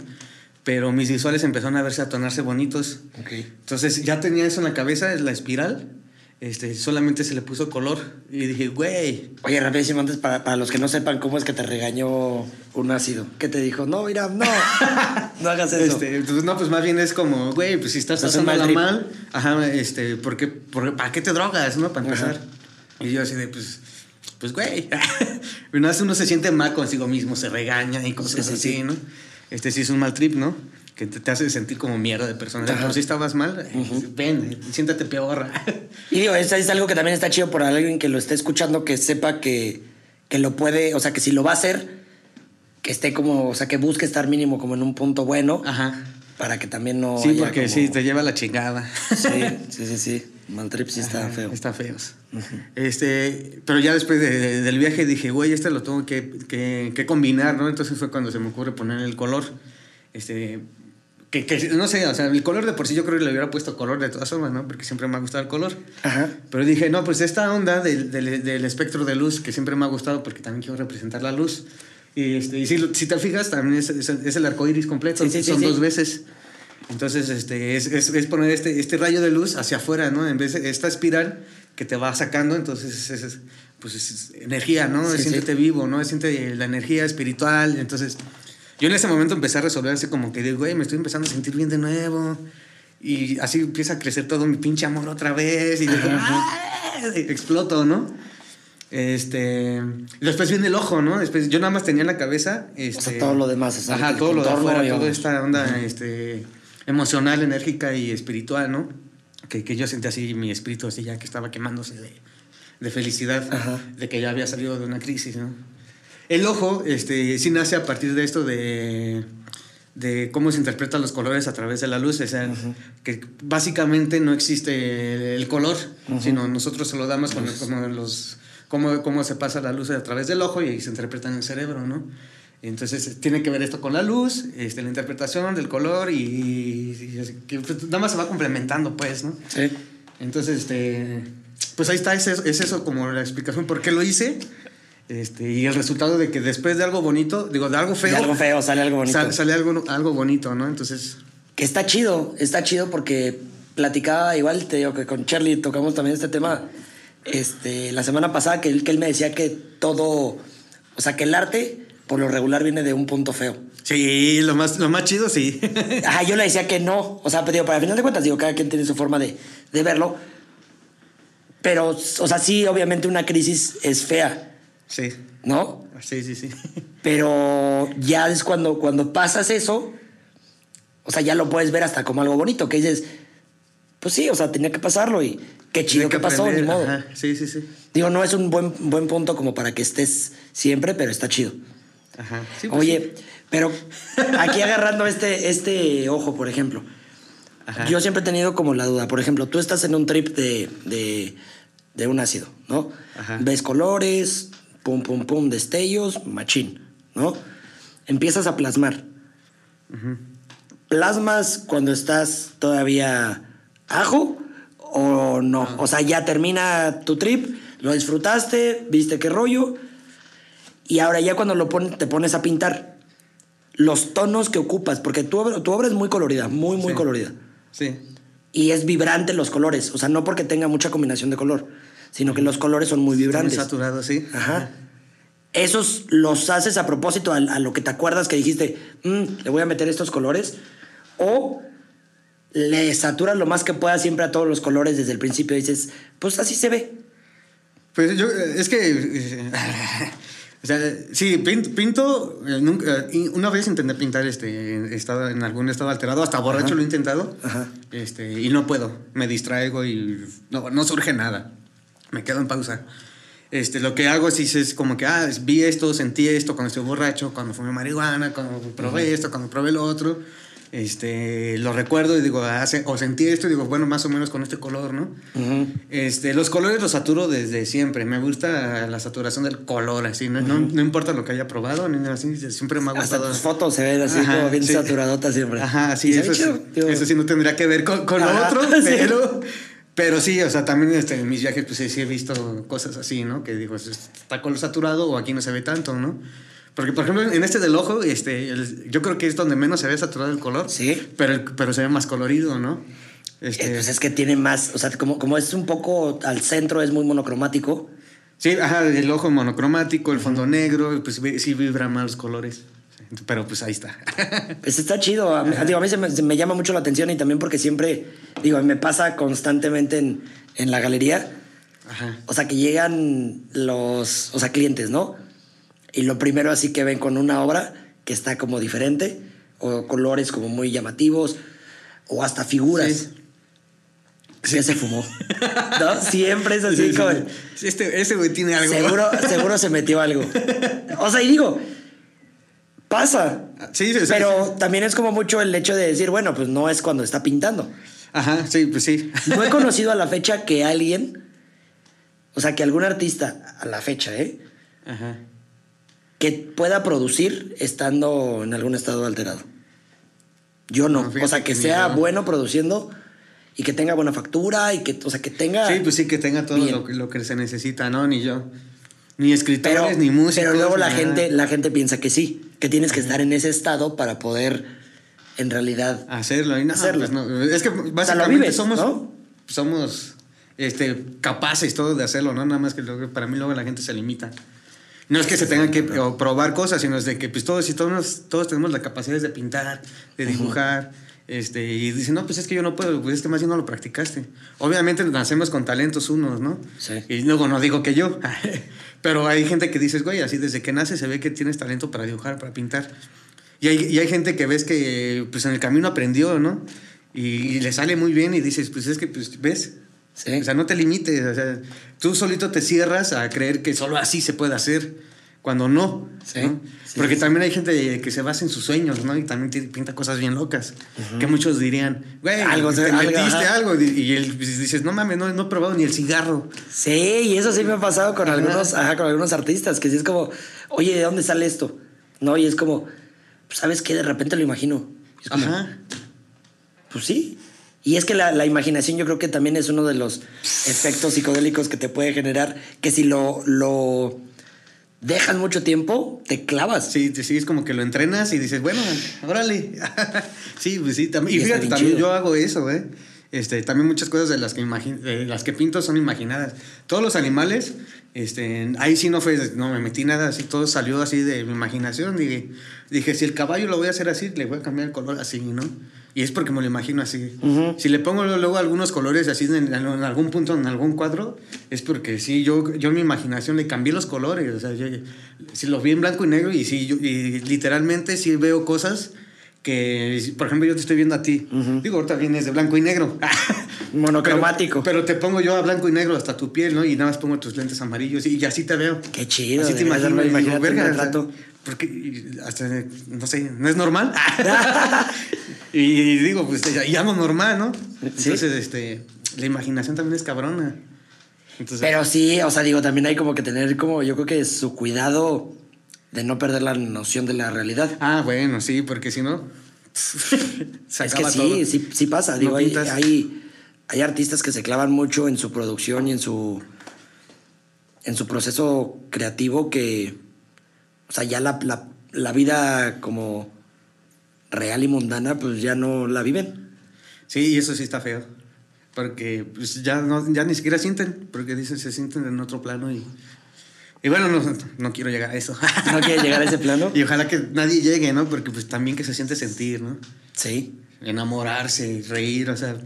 S2: Pero mis visuales empezaron a verse, a tonarse bonitos.
S1: Okay.
S2: Entonces ya tenía eso en la cabeza, es la espiral, este, solamente se le puso color. Y dije, güey.
S1: Oye, rapidísimo, antes, para, para, los que no sepan cómo es que te regañó un ácido. ¿Qué te dijo? No, mira, no. no hagas eso.
S2: Este, pues, no, pues más bien es como, güey, pues si estás pasando mal, mal, ajá, este, ¿por qué, por, ¿para qué te drogas, no? Para empezar. Y yo así de, pues, pues, güey. Uno se siente mal consigo mismo, se regaña y cosas así, ¿no? Este sí es un mal trip, ¿no? Que te, hace sentir como mierda de persona. Por si estabas mal, ven, siéntate peor.
S1: y digo, eso es algo que también está chido por alguien que lo esté escuchando, que sepa que, que lo puede, o sea, que si lo va a hacer, que esté como, o sea, que busque estar mínimo como en un punto bueno.
S2: Ajá.
S1: Para que también no.
S2: Sí, porque sí, te lleva la chingada.
S1: Sí, sí, sí, sí. Maltrip sí está feo.
S2: Está feo. este, pero ya después del viaje dije, güey, este lo tengo que, que, que, combinar, ¿no? Entonces fue cuando se me ocurre poner el color. Este, que, no sé, o sea, el color de por sí yo creo que le hubiera puesto color de todas formas, ¿no? Porque siempre me ha gustado el color.
S1: Ajá.
S2: Pero dije, no, pues esta onda del, del, espectro de luz que siempre me ha gustado porque también quiero representar la luz. Y, este, y si, si te fijas, también es, es, el arco iris completo, sí, son dos veces. Entonces, este, es, es, poner este, este rayo de luz hacia afuera, ¿no? En vez de esta espiral que te va sacando, entonces es, pues es energía, ¿no? Siéntete vivo, ¿no? Siente la energía espiritual, entonces yo en ese momento empecé a resolver así como que digo, güey, me estoy empezando a sentir bien de nuevo. Y así empieza a crecer todo mi pinche amor otra vez. Y digo, exploto, ¿no? Este. después viene el ojo, ¿no? Después yo nada más tenía en la cabeza. Este,
S1: o sea, todo lo demás.
S2: ajá, todo lo de afuera, toda esta onda este, emocional, enérgica y espiritual, ¿no? Que, que, yo sentí así mi espíritu así ya que estaba quemándose de, de felicidad, de que ya había salido de una crisis, ¿no? El ojo este, sí nace a partir de esto de, de cómo se interpretan los colores a través de la luz. O sea, que básicamente no existe el color, sino nosotros se lo damos con, los, cómo, cómo se pasa la luz a través del ojo y se interpreta en el cerebro, ¿no? Entonces tiene que ver esto con la luz, este, la interpretación del color y, que pues, nada más se va complementando, pues, ¿no?
S1: Sí.
S2: Entonces, este, pues ahí está, es, es eso como la explicación por qué lo hice. Este, y el resultado de que después de algo bonito, digo, de algo feo.
S1: De algo feo sale algo bonito.
S2: Sale, algo, algo bonito, ¿no? Entonces.
S1: Que está chido, está chido porque platicaba, igual te digo que con Charlie tocamos también este tema este, la semana pasada, que él, que él me decía que todo, o sea, que el arte por lo regular viene de un punto feo.
S2: Sí, lo más, lo más chido, sí.
S1: Ajá, yo le decía que no. O sea, pero digo, para el final de cuentas, digo, cada quien tiene su forma de, de verlo. Pero, o sea, sí, obviamente una crisis es fea.
S2: Sí.
S1: ¿No?
S2: Sí, sí, sí.
S1: Pero ya es cuando, cuando pasas eso, o sea, ya lo puedes ver hasta como algo bonito, que dices, pues sí, o sea, tenía que pasarlo y qué chido que, pasó, ni modo.
S2: Sí, sí, sí.
S1: Digo, no es un buen, buen punto como para que estés siempre, pero está chido.
S2: Ajá.
S1: Pues Oye, pero aquí agarrando este, este ojo, por ejemplo. Yo siempre he tenido como la duda. Por ejemplo, tú estás en un trip de, de, de un ácido, ¿no?
S2: Ajá.
S1: Ves colores, pum, pum, pum, destellos, machín, ¿no? Empiezas a plasmar. ¿Plasmas cuando estás todavía ajo o no? O sea, ya termina tu trip, lo disfrutaste, viste qué rollo, y ahora ya cuando lo pones, te pones a pintar los tonos que ocupas, porque tu obra, tu obra es muy colorida, muy, muy colorida.
S2: Sí.
S1: Y es vibrante los colores, o sea, no porque tenga mucha combinación de color sino que los colores son muy vibrantes.
S2: Muy saturados, sí.
S1: Ajá. Esos los haces a propósito a, lo que te acuerdas que dijiste, mm, le voy a meter estos colores, o le saturas lo más que puedas siempre a todos los colores desde el principio y dices, pues así se ve.
S2: Pues yo, es que, o sea, sí, pinto, eh, nunca, una vez intenté pintar este, estado, en algún estado alterado, hasta borracho lo he intentado,
S1: Ajá.
S2: Este, y no puedo, me distraigo y no, no surge nada me quedo en pausa. Este, lo que hago es, es como que, ah, vi esto, sentí esto cuando estoy borracho, cuando fumé marihuana, cuando probé esto, cuando probé lo otro. Este, lo recuerdo y digo, ah, o sentí esto y digo, bueno, más o menos con este color, ¿no? este, los colores los saturo desde siempre. Me gusta la saturación del color, así, no, no, importa lo que haya probado, ni así, siempre me ha gustado.
S1: Hasta tus fotos se ven así como bien saturadotas siempre.
S2: Ajá, sí, eso, eso sí no tendría que ver con, con lo otro, pero... Pero sí, o sea, también este, en mis viajes pues sí he visto cosas así, ¿no? Que digo, está color saturado o aquí no se ve tanto, ¿no? Porque, por ejemplo, en este del ojo, este, yo creo que es donde menos se ve saturado el color.
S1: Sí.
S2: Pero, pero se ve más colorido, ¿no? Este,
S1: Eh, pues es que tiene más, o sea, como, como es un poco al centro, es muy monocromático.
S2: Sí, ajá, el ojo monocromático, el fondo negro, pues sí vibran más los colores. Pero pues ahí está.
S1: Pues está chido. A mí, digo, a mí se me, se me llama mucho la atención y también porque siempre, digo, me pasa constantemente en, en la galería.
S2: Ajá.
S1: O sea, que llegan los, o sea, clientes, ¿no? Y lo primero así que ven con una obra que está como diferente, o colores como muy llamativos, o hasta figuras.
S2: Sí.
S1: Ya se fumó. ¿No? Siempre es así
S2: Sí, sí,
S1: como...
S2: sí. Sí, Este, ese güey tiene algo.
S1: Seguro, seguro se metió algo. O sea, y digo, pasa.
S2: Sí, sí, sí,
S1: Pero
S2: sí.
S1: también es como mucho el hecho de decir, bueno, pues no es cuando está pintando.
S2: Ajá, sí, pues sí.
S1: No he conocido a la fecha que alguien, o sea, que algún artista a la fecha, ¿eh?
S2: Ajá.
S1: Que pueda producir estando en algún estado alterado. Yo no. O sea, que sea bueno produciendo y que tenga buena factura y que, o sea, que tenga.
S2: Sí, pues sí, que tenga todo lo, lo que se necesita, ¿no? Ni yo. Ni escritores,
S1: pero,
S2: ni músicos.
S1: pero luego la gente, la gente piensa que sí, que tienes que estar en ese estado para poder, en realidad.
S2: Hacerlo, y no,
S1: Hacerlo.
S2: pues no. Es que
S1: sea, lo
S2: básicamente
S1: vives,
S2: somos,
S1: ¿no?
S2: somos este, capaces todos de hacerlo, ¿no? Nada más que para mí luego la gente se limita. No es que se tengan que o probar cosas, sino es de que pues todos y todos, todos tenemos la capacidad de pintar, de dibujar. Este, y dicen, no, pues es que yo no puedo, pues es que más bien no lo practicaste. Obviamente nacemos con talentos unos, ¿no?
S1: Sí.
S2: Y luego no digo que yo, pero hay gente que dices, güey, así desde que nace se ve que tienes talento para dibujar, para pintar. Y hay, y hay gente que ves que pues en el camino aprendió, ¿no? Y, y le sale muy bien y dices, pues es que, pues, ¿ves?
S1: Sí.
S2: O sea, no te limites, o sea, tú solito te cierras a creer que solo así se puede hacer, cuando no.
S1: Sí,
S2: ¿no?
S1: sí,
S2: Porque
S1: sí.
S2: también hay gente que se basa en sus sueños, ¿no? Y también pinta cosas bien locas, que muchos dirían, güey,
S1: Algo
S2: te
S1: algo,
S2: metiste
S1: ajá.
S2: algo, y, él pues, dices, no mames, no, no he probado ni el cigarro.
S1: Sí, y eso sí me ha pasado con algunos, ajá, con algunos artistas, que sí es como, oye, ¿de dónde sale esto? No, y es como, pues, ¿sabes qué? De repente lo imagino. Es como,
S2: Ajá.
S1: Pues sí. Y es que la, la imaginación yo creo que también es uno de los efectos psicodélicos que te puede generar, que si lo, lo dejas mucho tiempo, te clavas.
S2: Sí, sí, es como que lo entrenas y dices, bueno, órale. sí, pues sí, también.
S1: Y
S2: Y
S1: está
S2: fíjate, también
S1: chido.
S2: yo hago eso, ¿eh? Este, también muchas cosas de las que de las que pinto son imaginadas. Todos los animales, este, ahí sí no fue, no me metí nada, así todo salió así de mi imaginación. Dije, dije, si el caballo lo voy a hacer así, le voy a cambiar el color así, ¿no? Y es porque me lo imagino así. Si le pongo luego algunos colores así en, algún punto, en algún cuadro, es porque sí, yo, yo en mi imaginación le cambié los colores. O sea, yo, si los vi en blanco y negro y sí, yo, y literalmente sí veo cosas que, por ejemplo, yo te estoy viendo a ti. Digo, ahorita vienes de blanco y negro.
S1: Monocromático.
S2: Pero, pero te pongo yo a blanco y negro hasta tu piel, ¿no? Y nada más pongo tus lentes amarillos y, y así te veo.
S1: Qué chido.
S2: Así te imagino. "Verga, o sea,
S1: retrato".
S2: Porque hasta, no sé, ¿no es normal? y digo, pues ya, ya no normal, ¿no?
S1: Sí.
S2: Entonces, este, la imaginación también es cabrona. Entonces,
S1: Pero sí, o sea, digo, también hay como que tener como, yo creo que su cuidado de no perder la noción de la realidad.
S2: Ah, bueno, sí, porque si no, se
S1: es que sí,
S2: todo.
S1: sí, sí pasa.
S2: No
S1: Digo, hay, hay, hay artistas que se clavan mucho en su producción y en su, en su proceso creativo que, o sea, ya la, la, la vida como real y mundana, pues ya no la viven.
S2: Sí, y eso sí está feo. Porque pues, ya, no, ya ni siquiera sienten, porque dicen se sienten en otro plano y... Y bueno, no, no quiero llegar a eso.
S1: ¿No quiere llegar a ese plano?
S2: Y ojalá que nadie llegue, ¿no? Porque pues también que se siente sentir, ¿no?
S1: Sí.
S2: Enamorarse, reír, o sea...
S1: Eso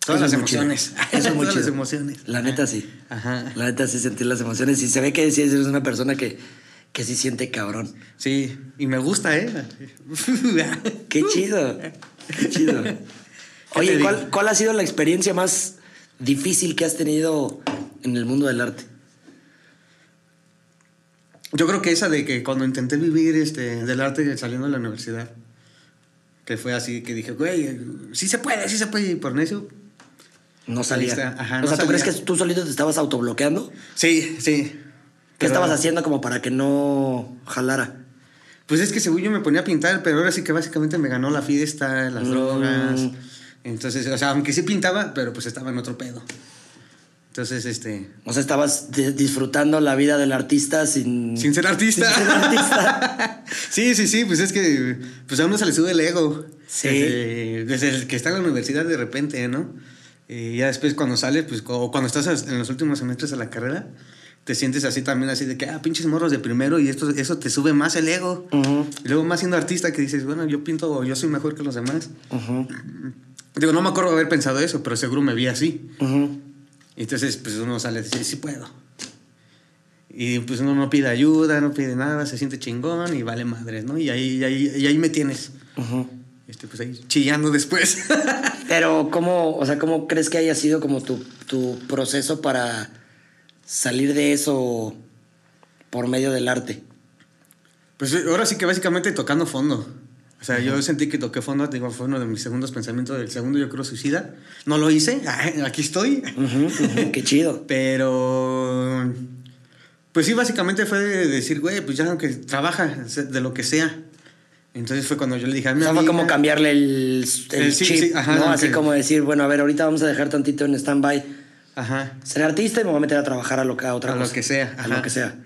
S2: Todas las emociones.
S1: Eso es
S2: todas las emociones.
S1: La neta sí.
S2: Ajá.
S1: La neta sí sentir las emociones. Y se ve que sí eres una persona que, que sí siente cabrón.
S2: Sí, y me gusta, ¿eh?
S1: Qué chido. Qué chido. Oye? ¿cuál, ¿cuál ha sido la experiencia más difícil que has tenido en el mundo del arte?
S2: Yo creo que esa de que cuando intenté vivir este, del arte saliendo de la universidad, que fue así, que dije, güey, sí se puede, sí se puede, y por necio.
S1: No salía.
S2: Ajá,
S1: o
S2: no
S1: sea, ¿tú crees que tú solito te estabas autobloqueando?
S2: Sí, sí.
S1: ¿Qué
S2: Pero-
S1: estabas haciendo como para que no jalara?
S2: Pues es que según yo me ponía a pintar, pero ahora sí que básicamente me ganó la fiesta, las
S1: Mm.
S2: drogas. Entonces, o sea, aunque sí pintaba, pero pues estaba en otro pedo. Entonces, este...
S1: O sea, estabas disfrutando la vida del artista sin...
S2: Sin ser artista. Sin ser artista. sí, sí, sí, pues es que pues a uno se le sube el ego. Sí. Desde, el que está en la universidad de repente, ¿no? Y ya después cuando sale, pues, o cuando estás en los últimos semestres de la carrera, te sientes así también, así de que, ah, pinches morros de primero, y esto, eso te sube más el ego. Y luego más siendo artista que dices, bueno, yo pinto, yo soy mejor que los demás. Digo, no me acuerdo de haber pensado eso, pero seguro me vi así. Entonces, pues uno sale a decir, sí puedo. Y pues uno no pide ayuda, no pide nada, se siente chingón y vale madres, ¿no? Y ahí, y ahí, y ahí me tienes. Este, pues ahí chillando después.
S1: Pero, ¿cómo, o sea, cómo crees que haya sido como tu, tu proceso para salir de eso por medio del arte?
S2: Pues ahora sí que básicamente tocando fondo. O sea, yo sentí que toqué fondo, digo, fue uno de mis segundos pensamientos, el segundo yo creo suicida. No lo hice, aquí estoy.
S1: qué chido.
S2: Pero, pues sí, básicamente fue decir, güey, pues ya aunque trabaja de lo que sea. Entonces fue cuando yo le dije a mi O sea,
S1: fue como cambiarle el, el, chip, ¿no? Así como decir, bueno, a ver, ahorita vamos a dejar tantito en stand-by. Ajá. Ser artista y me voy a meter a trabajar a, lo, a otra
S2: a lo que sea.
S1: A lo que sea.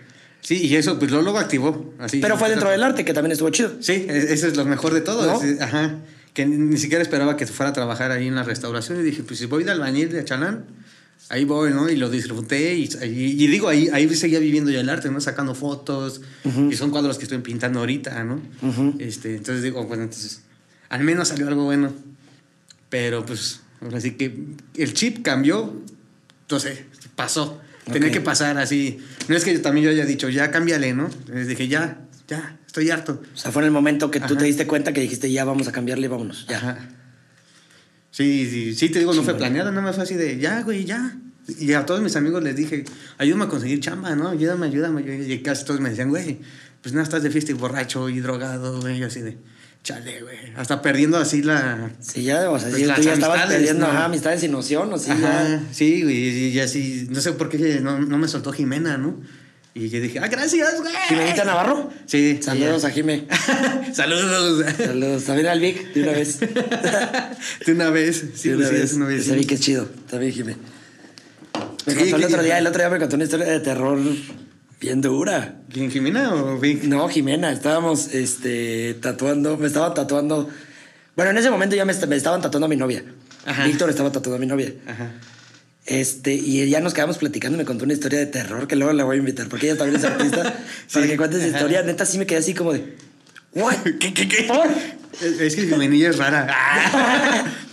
S2: Sí, y eso, pues lo luego activó. Así,
S1: Pero fue dentro del arte, que también estuvo chido.
S2: Sí, e, eso es lo mejor de todo. ajá. Que ni siquiera esperaba que fuera a trabajar ahí en la restauración. Y dije, pues si voy de albañil de Chalán, ahí voy, ¿no? Y lo disfruté. Y, y, digo, ahí, ahí seguía viviendo ya el arte, ¿no? Sacando fotos. Y son cuadros que estoy pintando ahorita, ¿no? este, entonces digo, bueno, entonces, al menos salió algo bueno. Pero pues, ahora sí que el chip cambió. Entonces, pasó. Tenía que pasar así. No es que también yo haya dicho, ya cámbiale, ¿no? Les dije, ya, ya, estoy harto.
S1: O sea, fue en el momento que tú te diste cuenta que dijiste, ya vamos a cambiarle, vámonos, ya.
S2: Sí, sí, sí, te digo, no fue planeado, nada más fue así de, ya, güey, ya. Y a todos mis amigos les dije, ayúdame a conseguir chamba, ¿no? Ayúdame, ayúdame. Y casi todos me decían, güey, pues nada, estás de fiesta y borracho y drogado, güey, y así de chale, güey. Hasta perdiendo así la.
S1: Sí, ya, o sea, pues tú ya estabas perdiendo ajá, amistades sin noción, o sí, ajá,
S2: Sí, güey, y así, no sé por qué no, no, me soltó Jimena, ¿no? Y yo dije, ah, gracias, güey.
S1: ¿Jimenita Navarro?
S2: Sí.
S1: Saludos a Jime.
S2: Saludos.
S1: Saludos. También al Vic, de una vez.
S2: de una vez.
S1: Sí, de una sí, vez. Una vez. Ese Vic es chido. También Jime. Me contó el otro día, el otro día me contó una historia de terror bien dura.
S2: ¿Quién, Jimena o Vic?
S1: No, Jimena. Estábamos este, tatuando, me estaba tatuando. Bueno, en ese momento ya me, estaban tatuando a mi novia. Víctor estaba tatuando a mi novia. Ajá. Este, y ya nos quedamos platicando, me contó una historia de terror que luego la voy a invitar, porque ella también es artista, para que cuentes esa historia. Neta, sí me quedé así como de.
S2: ¿Qué, qué, qué? Es que Jimenilla es rara.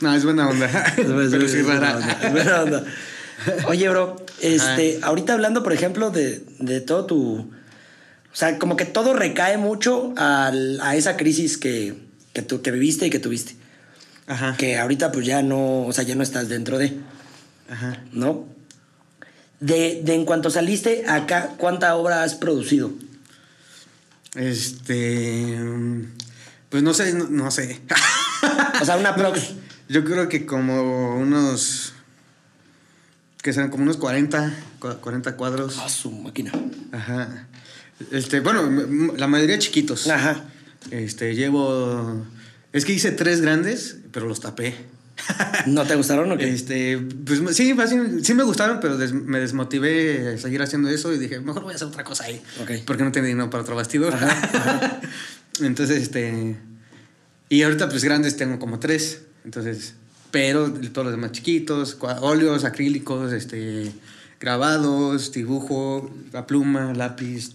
S2: no, es buena onda. Pero sí rara.
S1: Es buena onda. Oye, bro, este, ahorita hablando, por ejemplo, de, de, todo tu. O sea, como que todo recae mucho al, a esa crisis que, que, tú, que viviste y que tuviste. Ajá. Que ahorita, pues ya no. O sea, ya no estás dentro de. Ajá. ¿No? De, de en cuanto saliste acá, ¿cuánta obra has producido?
S2: Este. Pues no sé, no, sé.
S1: o sea, una prox.
S2: Yo creo que como unos que serán como unos 40, 40 cuadros.
S1: Ah, su máquina.
S2: Ajá. Este, bueno, la mayoría chiquitos. Ajá. Este, llevo. Es que hice tres grandes, pero los tapé.
S1: ¿No te gustaron o qué?
S2: Este, pues sí, sí me gustaron, pero me desmotivé a seguir haciendo eso y dije, mejor voy a hacer otra cosa ahí. Okay. Porque no tenía dinero para otro bastidor. Ajá, Entonces, este. Y ahorita, pues grandes tengo como tres. Entonces, pero todos los demás chiquitos, óleos, acrílicos, este, grabados, dibujo, la pluma, lápiz.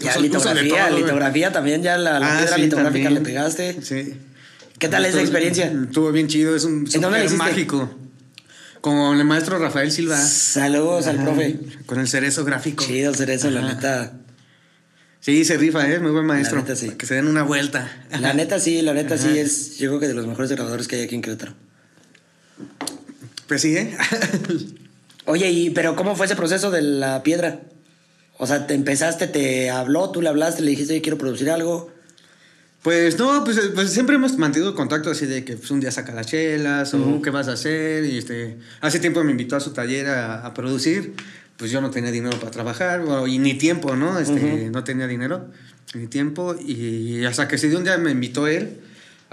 S1: ya, litografía, litografía también, ya la, la ah, piedra litográfica le pegaste.
S2: Sí.
S1: ¿Qué tal esa experiencia?
S2: Estuvo bien chido, es un es mágico. Con el maestro Rafael Silva.
S1: Saludos al profe.
S2: Con el cerezo gráfico.
S1: Chido el cerezo, la neta.
S2: Sí, se rifa, ¿eh? Muy buen maestro. La neta, sí. que se den una vuelta.
S1: La neta, sí, la neta, sí es. Yo creo que de los mejores grabadores que hay aquí en Querétaro.
S2: Pues sí, ¿eh?
S1: Oye, ¿y pero cómo fue ese proceso de la piedra? O sea, te empezaste, te habló, tú le hablaste, le dijiste, oye, quiero producir algo.
S2: Pues no, pues, pues siempre hemos mantenido contacto así de que pues, un día saca las chelas o qué vas a hacer. Y este, hace tiempo me invitó a su taller a, producir. Pues yo no tenía dinero para trabajar y ni tiempo, ¿no? Este, No tenía dinero ni tiempo. Y hasta que se dio un día me invitó él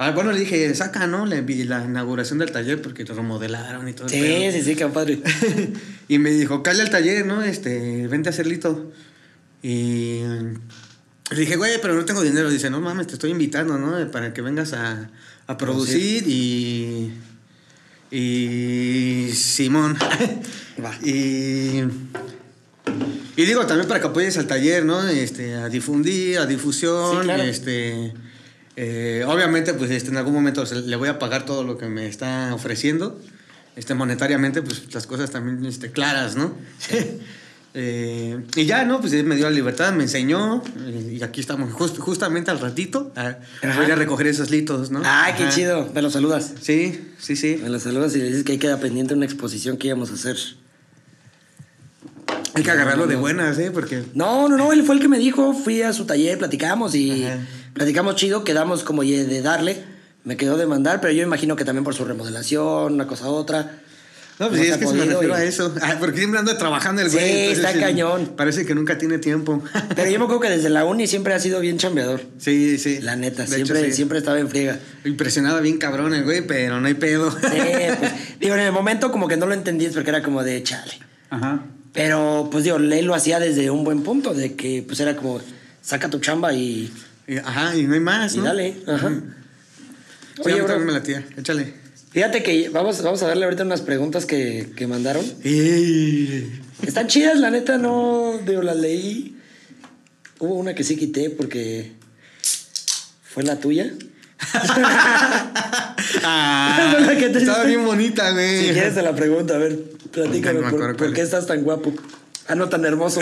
S2: Ah, bueno, le dije, saca, ¿no? Le vi la inauguración del taller porque lo remodelaron y todo.
S1: Sí, sí, sí, qué padre.
S2: y me dijo, cale al taller, ¿no? Este, vente a hacer lito. Y le dije, güey, pero no tengo dinero. Dice, no mames, te estoy invitando, ¿no? Para que vengas a, a producir y. Y. Simón.
S1: Va.
S2: y. Y digo, también para que apoyes al taller, ¿no? Este, a difundir, a difusión.
S1: Sí, claro.
S2: Este. Eh, obviamente, pues este, en algún momento le voy a pagar todo lo que me está ofreciendo. Este, monetariamente, pues las cosas también este, claras, ¿no? Eh, y ya, ¿no? Pues me dio la libertad, me enseñó. eh, y aquí estamos, Just- justamente al ratito.
S1: Ajá.
S2: voy a a recoger esos litos, ¿no?
S1: Ay, qué
S2: Ajá.
S1: chido. Me lo saludas.
S2: Sí, sí, sí.
S1: Me lo saludas y le dices que ahí queda pendiente una exposición que íbamos a hacer.
S2: Hay que agarrarlo de buenas, ¿eh? Porque.
S1: No, no, no, él fue el que me dijo, fui a su taller, platicamos y
S2: Ajá.
S1: Platicamos chido, quedamos como de darle, me quedó de mandar, pero yo imagino que también por su remodelación, una cosa otra.
S2: No, pues
S1: no
S2: sí, es que se me refiero
S1: y-
S2: a eso. Ah, porque siempre anda trabajando el
S1: Sí,
S2: güey. entonces,
S1: está
S2: sí,
S1: cañón.
S2: Parece que nunca tiene tiempo.
S1: Pero yo me acuerdo que desde la uni siempre ha sido bien chambeador.
S2: sí, sí.
S1: La neta,
S2: De
S1: siempre,
S2: hecho, sí.
S1: siempre estaba en friega.
S2: Impresionaba bien cabrón el güey, pero no hay pedo.
S1: Sí, pues, digo, en el momento como que no lo entendías porque era como de chale.
S2: Ajá.
S1: Pero pues digo, él lo hacía desde un buen punto, de que pues era como, saca tu chamba y,
S2: Y- ajá, y no hay más,
S1: y
S2: ¿no?
S1: dale. Ajá.
S2: Sí,
S1: Oye, bro,
S2: me la tía. Échale.
S1: fíjate que vamos, vamos a darle ahorita unas preguntas que, que mandaron.
S2: Ey.
S1: Están chidas, la neta, no, digo, las leí. Hubo una que sí quité porque fue la tuya.
S2: Ah,
S1: Fue la que te-
S2: estaba bien bonita, güey.
S1: Si quieres te la pregunta, a ver, platícame,
S2: No
S1: ¿por, qué
S2: es.
S1: estás tan guapo? Ah, no, tan hermoso.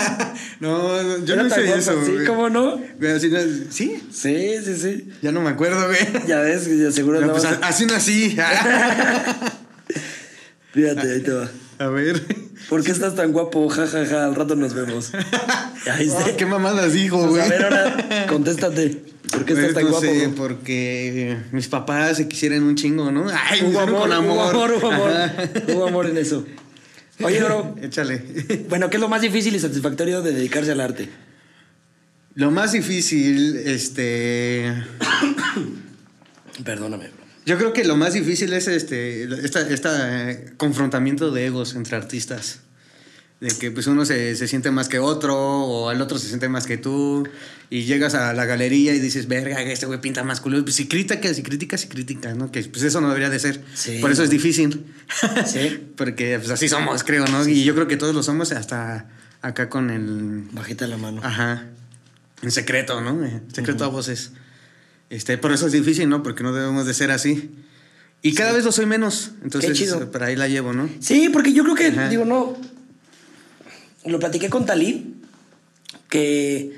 S2: no, yo no hice eso.
S1: ¿sí?
S2: güey.
S1: ¿Cómo no?
S2: ¿Sí?
S1: Sí, sí, sí.
S2: Ya no me acuerdo, güey.
S1: Ya ves, ya seguro
S2: No,
S1: no.
S2: pues a- así nací.
S1: Fíjate, ahí te va.
S2: A ver.
S1: ¿Por qué estás tan guapo? Ja, ja, ja, al rato nos vemos. Ahí
S2: Oh. ¿Qué mamadas dijo,
S1: Pues,
S2: güey?
S1: a ver, ahora, contéstate. ¿Por qué estás
S2: Pues,
S1: tan
S2: no
S1: guapo?
S2: sé, porque mis papás se quisieran un chingo, ¿no? Ay,
S1: Hubo amor,
S2: con
S1: hubo
S2: amor.
S1: amor, hubo amor. Hubo amor en eso. Oye, bro,
S2: Échale.
S1: bueno, ¿qué es lo más difícil y satisfactorio de dedicarse al arte?
S2: Lo más difícil, este.
S1: Perdóname, bro.
S2: Yo creo que lo más difícil es este, esta, esta eh, confrontamiento de egos entre artistas. De que pues uno se, se siente más que otro, o el otro se siente más que tú, y llegas a la galería y dices, verga, este güey pinta más culo. Pues si críticas y críticas y críticas, ¿no? Que pues eso no debería de ser.
S1: Sí.
S2: Por eso es difícil.
S1: Sí.
S2: Porque pues así somos, creo, ¿no? y yo creo que todos lo somos hasta acá con el...
S1: Bajita la mano.
S2: Ajá. En secreto, ¿no? En secreto a voces. Este, por eso es difícil, ¿no? Porque no debemos de ser así. Y cada vez lo soy menos. Entonces,
S1: Qué chido.
S2: por ahí la llevo, ¿no?
S1: Sí, porque yo creo que,
S2: Ajá.
S1: digo, no. Lo platiqué con Talib, que.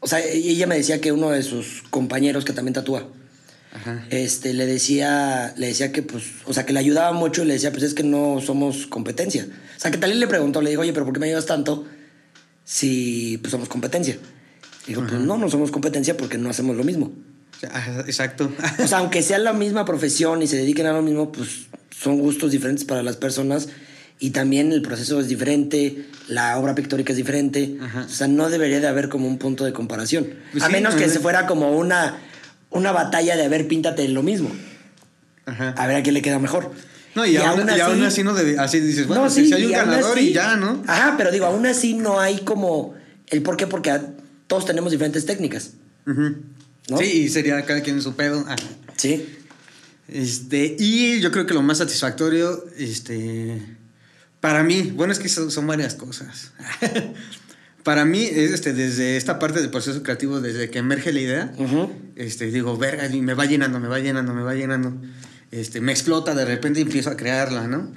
S1: O sea, e- ella me decía que uno de sus compañeros que también tatúa,
S2: Ajá.
S1: este, le decía, le decía que, pues, o sea, que le ayudaba mucho y le decía, pues es que no somos competencia. O sea, que Talib le preguntó, le dijo, oye, pero ¿por qué me ayudas tanto si, pues, somos competencia? Dijo, pues no, no somos competencia porque no hacemos lo mismo.
S2: Exacto.
S1: O sea, aunque sea la misma profesión y se dediquen a lo mismo, pues son gustos diferentes para las personas y también el proceso es diferente, la obra pictórica es diferente.
S2: Ajá.
S1: O sea, no debería de haber como un punto de comparación.
S2: Pues
S1: a
S2: sí,
S1: menos que se fuera como una, una batalla de a ver, píntate lo mismo.
S2: Ajá.
S1: A ver a quién le queda mejor.
S2: No, y, aún, y aún así no debe, así dices, bueno,
S1: No,
S2: si,
S1: sí,
S2: si hay un ganador
S1: así-
S2: y ya, ¿no?
S1: Ajá, pero digo, aún así no hay como el por qué, porque todos tenemos diferentes técnicas.
S2: Ujú.
S1: ¿No?
S2: Sí, y sería cada quien en su pedo. Ah.
S1: Sí.
S2: Este, y yo creo que lo más satisfactorio, este, para mí, bueno, es que son, son varias cosas. para mí, es este, desde esta parte del proceso creativo, desde que emerge la idea,
S1: Ujú.
S2: este, digo, verga, y me va llenando, me va llenando, me va llenando. Este, me explota de repente y empiezo a crearla, ¿no?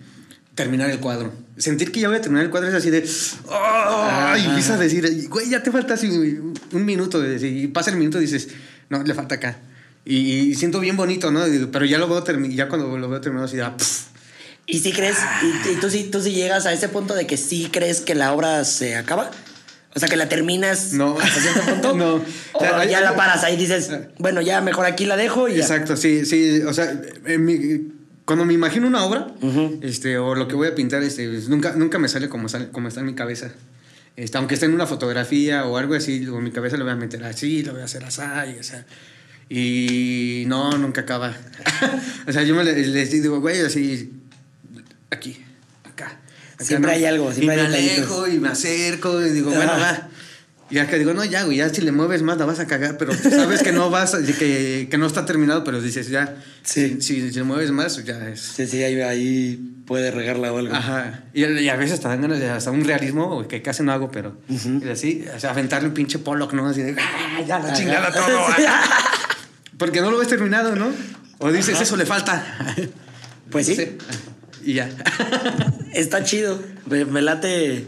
S2: Terminar el cuadro. Sentir que ya voy a terminar el cuadro es así de. ¡Oh! Y empiezas a decir, güey, ya te falta así un minuto. Y pasa el minuto y dices, no, le falta acá. Y, y siento bien bonito, ¿no? Pero ya lo veo ya cuando lo veo terminado así de. ah, pff.
S1: ¿Y si crees, y, y tú, sí, tú sí llegas a ese punto de que sí crees que la obra se acaba? O sea, que la terminas
S2: No.
S1: hasta cierto punto.
S2: No.
S1: O
S2: hay-
S1: ya la paras ahí dices, bueno, ya mejor aquí la dejo y ya.
S2: Exacto, sí, sí. O sea, mi- cuando me imagino una obra,
S1: Ujú.
S2: este, o lo que voy a pintar, este, pues, nunca, nunca me sale como, sale como está en mi cabeza. Este, aunque esté en una fotografía o algo así, en mi cabeza lo voy a meter así, lo voy a hacer así, y, o sea, Y no, nunca acaba. o sea, yo me le- les digo, güey, así, aquí, acá. acá,
S1: Siempre hay algo,
S2: Y
S1: siempre
S2: me
S1: hay detallitos.
S2: alejo y me acerco y digo, bueno,
S1: Ajá.
S2: va. Y acá digo, no, ya, güey, ya si le mueves más la vas a cagar, pero sabes que no vas, que, que no está terminado, pero dices, ya,
S1: Sí.
S2: si, si le mueves más, ya es.
S1: Sí, sí, ahí, ahí puede regarla o algo.
S2: Ajá. Y, y a veces te dan ganas de hasta un realismo que casi no hago, pero
S1: Ujú.
S2: y así, o sea, aventarle un pinche Pollock, ¿no? Así de, "Ah, ya la
S1: Ajá.
S2: chingada todo.
S1: Sí.
S2: Porque no lo ves terminado, ¿no? O dices,
S1: Ajá.
S2: eso le falta.
S1: Pues sí,
S2: Sí. Y ya.
S1: está chido. Me, me late,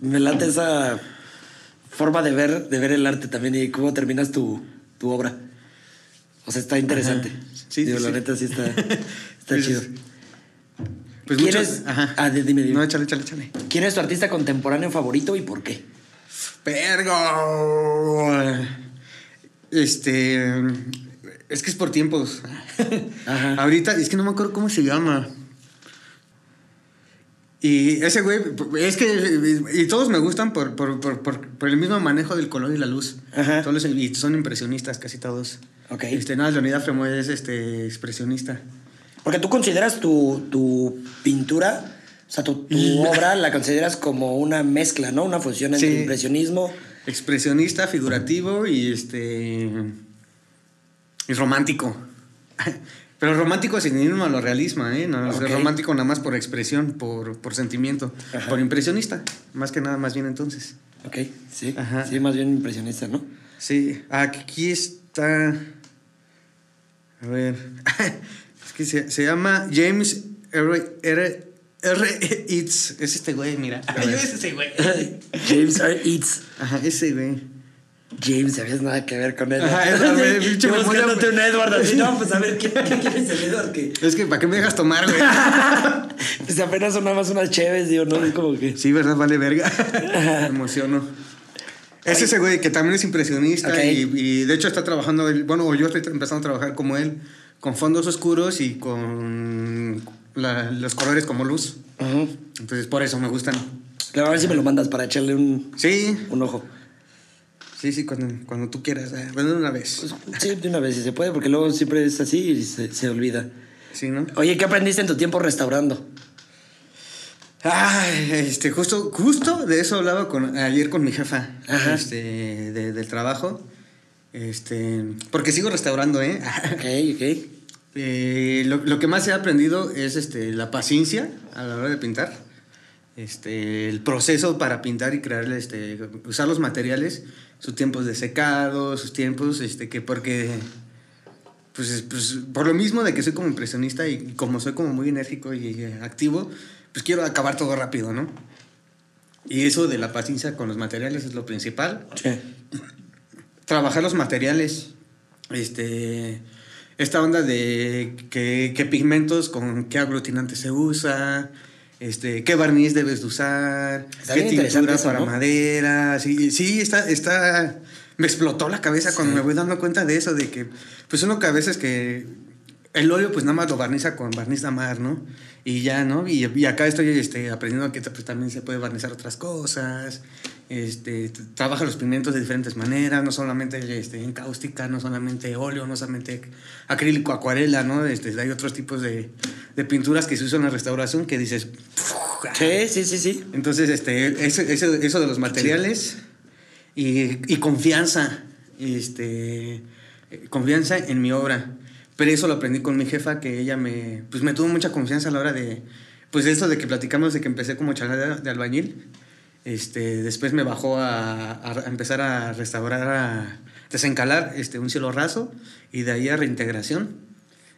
S1: me late esa forma de ver, de ver el arte también y cómo terminas tu, tu obra. O sea, está interesante.
S2: Ajá. Sí,
S1: Digo,
S2: sí,
S1: la
S2: sí.
S1: neta sí está, está chido.
S2: Pues
S1: ¿Quién es?
S2: Ajá.
S1: Ah, di- dime, dime.
S2: No, échale, échale, échale.
S1: ¿Quién es tu artista contemporáneo favorito y por qué?
S2: Vergo. Este. Es que es por tiempos.
S1: Ajá.
S2: Ahorita, es que no me acuerdo cómo se llama. Y ese güey, es que. Y todos me gustan por, por, por, por, por el mismo manejo del color y la luz.
S1: Ajá.
S2: Todos los- y son impresionistas, casi todos.
S1: Ok.
S2: Este, Leonidas Fremont es este, expresionista.
S1: Porque tú consideras tu, tu pintura, o sea, tu, tu obra la consideras como una mezcla, ¿no? Una fusión entre
S2: Sí.
S1: impresionismo.
S2: Expresionista, figurativo y este. Y romántico. Pero romántico sin irnos a lo realismo, ¿eh? No, romántico nada más por expresión, por, por sentimiento.
S1: Ajá.
S2: Por impresionista, más que nada, más bien entonces.
S1: Ok, sí.
S2: Ajá.
S1: Sí, más bien impresionista, ¿no?
S2: Sí, aquí está. A ver. es que se, se llama James R. R. R. Eats. Es este güey, mira. Yo es ese güey.
S1: James R. Eats.
S2: Ajá, ese güey.
S1: James, ¿sabías nada que ver con él?
S2: Ajá, ver,
S1: Yo buscándote un Edward así, no, pues a ver, ¿qué, qué quieres el Edward? Que
S2: Es que, ¿para qué me dejas tomar, güey?
S1: pues apenas son nada más unas chéves, digo, ¿no? Es como que...
S2: sí, ¿verdad? Vale, verga. me emociono. Es ese güey que también es impresionista y, y de hecho está trabajando, él- bueno, yo estoy empezando a trabajar como él, con fondos oscuros y con la- los colores como luz.
S1: Ujú.
S2: Entonces, por eso me gustan.
S1: Claro, a ver si me lo mandas para echarle un,
S2: Sí,
S1: un ojo.
S2: Sí, sí, cuando, cuando tú quieras. eh, Bueno, una vez.
S1: Pues, sí, de una vez si se puede, porque luego siempre es así y se, se olvida.
S2: Sí, ¿no?
S1: Oye, ¿qué aprendiste en tu tiempo restaurando?
S2: Ay, este, justo, justo de eso hablaba con, ayer con mi jefa
S1: Ajá.
S2: este, de- del trabajo. Este, porque sigo restaurando, ¿eh?
S1: Ok, ok.
S2: Eh, lo, lo que más he aprendido es este, la paciencia a la hora de pintar. Este, el proceso para pintar y crear, este, usar los materiales, sus tiempos de secado, sus tiempos, este, que porque, pues, es- pues, por lo mismo de que soy como impresionista y como soy como muy enérgico y activo, pues quiero acabar todo rápido, ¿no? Y eso de la paciencia con los materiales es lo principal
S1: Sí.
S2: trabajar los materiales. Este. Esta onda de qué, qué pigmentos con qué aglutinante se usa. Este, qué barniz debes de usar.
S1: Está
S2: qué tintura
S1: eso,
S2: para
S1: ¿no?
S2: madera. Sí, sí, está, está. Me explotó la cabeza cuando
S1: Sí.
S2: me voy dando cuenta de eso, de que, pues uno que a veces que el óleo pues nada más lo barniza con barniz de mar, ¿no? Y ya, ¿no? Y, y acá estoy este, aprendiendo que pues, también se puede barnizar otras cosas. Este, trabaja los pigmentos de diferentes maneras, no solamente este, en cáustica, no solamente óleo, no solamente acrílico, acuarela, ¿no? Este, hay otros tipos de, de pinturas que se usan en la restauración que dices...
S1: Sí, sí, sí, sí.
S2: Entonces, este, eso, eso, de los materiales y, y confianza, este, confianza en mi obra. Pero eso lo aprendí con mi jefa, que ella me, pues me tuvo mucha confianza a la hora de, pues eso de que platicamos de que empecé como de, de albañil. Este, después me bajó a, a empezar a restaurar, a desencalar este, un cielo raso y de ahí a reintegración.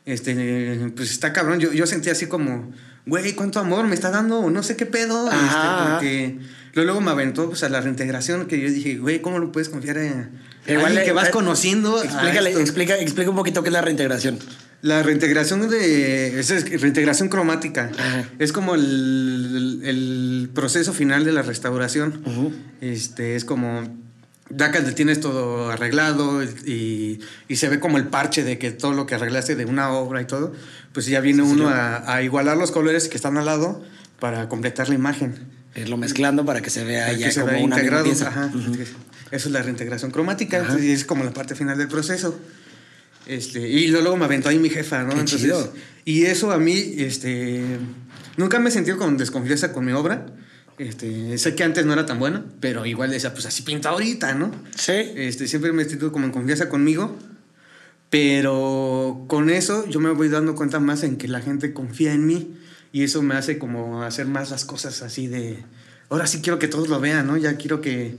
S2: Este, pues está cabrón. Yo, yo sentí así como, güey, ¿cuánto amor me está dando? No sé qué pedo.
S1: Ajá,
S2: Este, porque luego, luego me aventó pues, a la reintegración que yo dije, güey, ¿cómo lo puedes confiar en
S1: Igual
S2: que vas
S1: eh,
S2: conociendo?
S1: Explícale, explica, explica un poquito qué es la reintegración.
S2: La reintegración de. es reintegración cromática.
S1: Ajá.
S2: Es como el, el- el proceso final de la restauración. Este, es como. Ya que tienes todo arreglado y, y se ve como el parche de que todo lo que arreglaste de una obra y todo, pues ya viene
S1: Sí,
S2: uno a, a igualar los colores que están al lado para completar la imagen.
S1: Irlo mezclando para que se vea
S2: Para
S1: ya
S2: que se
S1: como
S2: vea
S1: una
S2: integrado.
S1: pieza.
S2: Ajá. Eso es la reintegración cromática entonces, y es como la parte final del proceso. Este, y luego me aventó ahí mi jefa, ¿no?
S1: Qué
S2: Entonces,
S1: chido.
S2: y eso a mí, este, nunca me he sentido con desconfianza con mi obra. Este, sé que antes no era tan buena, pero igual decía, pues así pinta ahorita, ¿no?
S1: Sí.
S2: Este, siempre me he sentido como en confianza conmigo, pero con eso yo me voy dando cuenta más en que la gente confía en mí y eso me hace como hacer más las cosas así de, ahora sí quiero que todos lo vean, ¿no? Ya quiero que,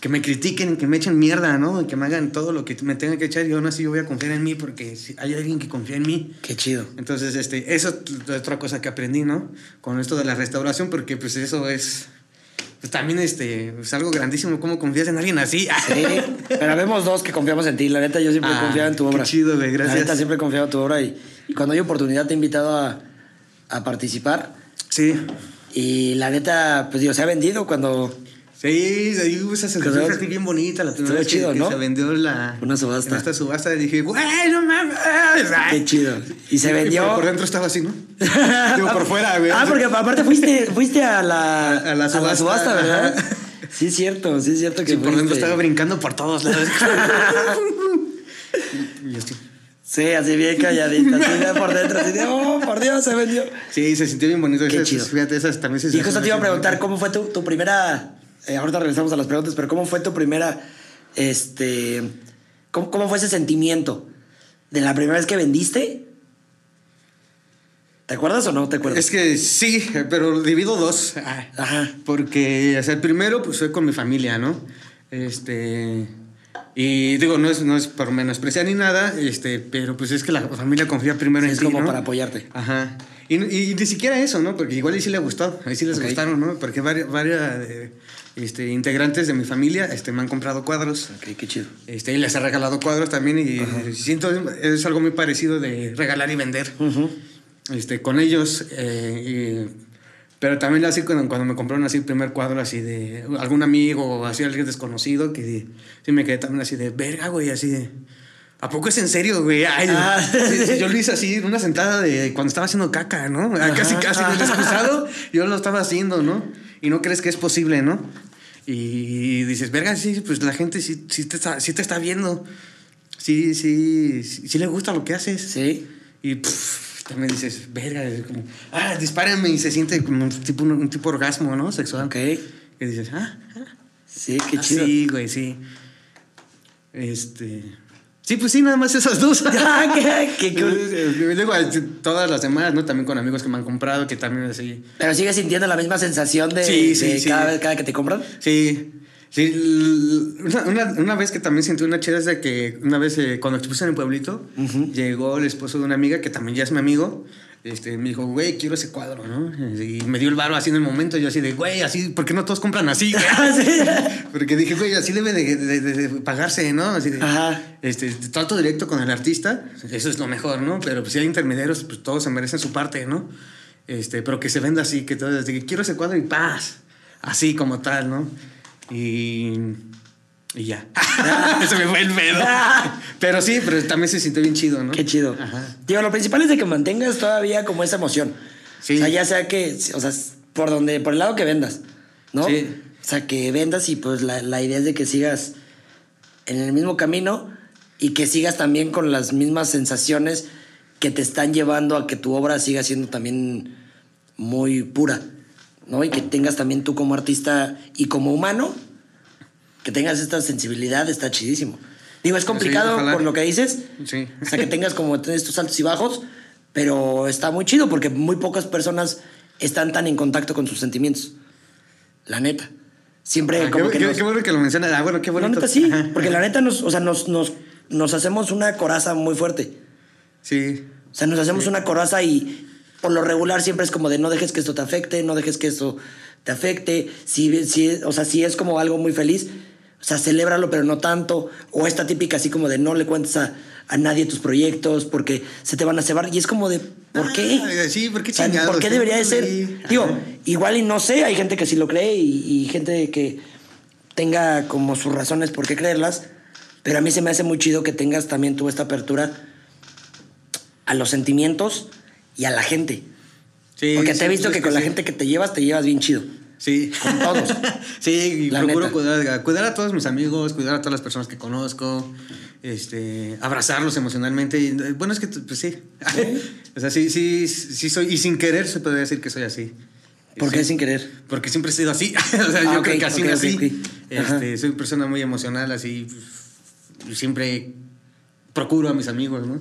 S2: que me critiquen, que me echen mierda, ¿no? Que me hagan todo lo que me tenga que echar y aún así yo voy a confiar en mí porque si hay alguien que confía en mí.
S1: Qué chido.
S2: Entonces, este, eso es otra cosa que aprendí, ¿no? Con esto de la restauración, porque pues eso es, pues también este, es algo grandísimo, ¿cómo confías en alguien así?
S1: Sí, pero vemos dos que confiamos en ti. La neta, yo siempre
S2: Ah,
S1: confiado en tu
S2: qué
S1: obra.
S2: chido, güey, gracias.
S1: La neta, siempre he confiado en tu obra y, y cuando hay oportunidad te he invitado a, a participar.
S2: Sí.
S1: Y la neta, pues digo, se ha vendido cuando
S2: Sí, ahí hubo esa sensación así bien bonita la primera vez
S1: chido,
S2: que,
S1: ¿no?
S2: se vendió la...
S1: Una subasta.
S2: En esta subasta y dije, güey, no mames. ay".
S1: Qué chido. Y se vendió.
S2: por, por dentro estaba así, ¿no? Digo, por fuera, güey.
S1: Ah, porque aparte fuiste, fuiste a la,
S2: A la subasta,
S1: ¿verdad?
S2: ajá.
S1: Sí, es cierto, sí, es cierto que
S2: Sí, por dentro estaba brincando por todos lados. y así.
S1: Sí, así bien calladita, así por dentro, así de, oh, por Dios, se vendió.
S2: Sí, se sintió bien bonito.
S1: Qué
S2: Esas-
S1: chido.
S2: Fíjate, esas también se
S1: Y justo te iba a preguntar, ¿cómo fue tu, tu primera... eh, ahorita regresamos a las preguntas, pero ¿cómo fue tu primera... Este... ¿Cómo, cómo fue ese sentimiento? ¿De la primera vez que vendiste? ¿Te acuerdas o no te acuerdas?
S2: Es que sí, pero divido dos.
S1: Ajá.
S2: Porque, o sea, el primero, pues fue con mi familia, ¿no? Este. Y digo, no es, no es por menospreciar ni nada, este, pero pues es que la familia confía primero en
S1: Es
S2: ti,
S1: como
S2: ¿no?
S1: para apoyarte.
S2: Ajá. Y, y ni siquiera eso, ¿no? Porque igual y sí le gustó, ahí sí les gustaron, ¿no? Porque varias, varias eh, este, integrantes de mi familia este, me han comprado cuadros.
S1: Ok, qué chido.
S2: Este, y les he regalado cuadros también y siento es algo muy parecido de regalar y vender este, con ellos. eh, y- pero también así cuando, cuando me compraron así el primer cuadro así de algún amigo o así alguien desconocido que sí me quedé también así de verga, güey, así de... ¿A poco es en serio, güey? Ay,
S1: Ah.
S2: sí, yo lo hice así en una sentada de cuando estaba haciendo caca, ¿no? Ah, Casi, casi excusado, yo lo estaba haciendo, ¿no? Y no crees que es posible, ¿no? Y dices, verga, sí, pues la gente sí, sí, te, está, sí te está viendo. Sí, sí, sí, sí le gusta lo que haces.
S1: Sí.
S2: Y pff, también dices, verga, como, ah, dispárenme y se siente como un tipo, un tipo orgasmo, ¿no? Sexual.
S1: Ok.
S2: Y dices, ah, ah,
S1: Sí, qué
S2: ah,
S1: chido.
S2: Sí, güey, sí. Este. Sí, pues sí, nada más esas dos.
S1: Qué- qué.
S2: Luego, todas las demás, ¿no? También con amigos que me han comprado, que también así.
S1: Pero sigues sintiendo la misma sensación de,
S2: Sí, sí,
S1: de
S2: sí.
S1: cada vez cada que te compran.
S2: Sí. Sí, l- una, una- una vez que también sentí una chida es de que una vez eh, cuando expuse en el pueblito, llegó el esposo de una amiga que también ya es mi amigo. Este, me dijo, güey, quiero ese cuadro, ¿no? Y me dio el varo así en el momento. Yo así de, güey, así, ¿por qué no todos compran así?
S1: Sí.
S2: Porque dije, güey, así debe de, de- de- de pagarse, ¿no? Así de,
S1: Ajá.
S2: este, trato directo con el artista, eso es lo mejor, ¿no? Pero pues, si hay intermediarios, pues todos se merecen su parte, ¿no? Este, pero que se venda así, que todo, desde que quiero ese cuadro y paz, así como tal, ¿no? Y, y ya. se me fue el pedo. pero sí, pero también se sintió bien chido, ¿no?
S1: Qué chido.
S2: Ajá.
S1: Digo, lo principal es de que mantengas todavía como esa emoción.
S2: Sí.
S1: O sea, ya sea que, o sea, por donde, por el lado que vendas, ¿no?
S2: Sí.
S1: O sea, que vendas y pues la, la idea es de que sigas en el mismo camino y que sigas también con las mismas sensaciones que te están llevando a que tu obra siga siendo también muy pura, ¿no? Y que tengas también tú como artista y como humano, que tengas esta sensibilidad, está chidísimo. Digo, es complicado por lo que dices,
S2: Sí.
S1: o sea, que tengas como estos altos y bajos, pero está muy chido porque muy pocas personas están tan en contacto con sus sentimientos. La neta. Siempre
S2: Ah,
S1: como
S2: qué,
S1: que
S2: qué-
S1: nos-
S2: qué bueno que lo mencionas. Ah, bueno, qué
S1: La
S2: bonito.
S1: neta sí, porque la neta nos, o sea, nos, nos, nos hacemos una coraza muy fuerte.
S2: Sí.
S1: O sea, nos hacemos una coraza y por lo regular siempre es como de no dejes que esto te afecte, no dejes que esto te afecte. Si, si, o sea, si es como algo muy feliz, o sea, celébralo, pero no tanto. O esta típica así como de no le cuentes a, a nadie tus proyectos porque se te van a cebar. Y es como de, ¿por qué?
S2: Ah, sí, ¿por qué
S1: O sea,
S2: chingados?
S1: ¿Por qué debería de ser?
S2: Sí.
S1: Digo,
S2: Ajá.
S1: igual y no sé, hay gente que sí lo cree y, y gente que tenga como sus razones por qué creerlas, pero a mí se me hace muy chido que tengas también tú esta apertura a los sentimientos y a la gente.
S2: Sí,
S1: Porque
S2: sí,
S1: te he visto
S2: pues
S1: que con la gente que te llevas, te llevas bien chido.
S2: Sí.
S1: Con todos.
S2: sí, y
S1: La
S2: procuro cuidar, cuidar a todos mis amigos, cuidar a todas las personas que conozco, este, abrazarlos emocionalmente. y, eh, bueno, es que, pues sí. o sea, sí, sí, sí soy, y sin querer se podría decir que soy así.
S1: ¿Por qué
S2: Sí.
S1: sin querer?
S2: Porque siempre he sido así. o sea,
S1: Ah,
S2: yo
S1: ok,
S2: creo que así
S1: ok, ok,
S2: nací.
S1: ok. Ajá.
S2: Este, soy una persona muy emocional, así. pues, Siempre procuro a mis amigos, ¿no?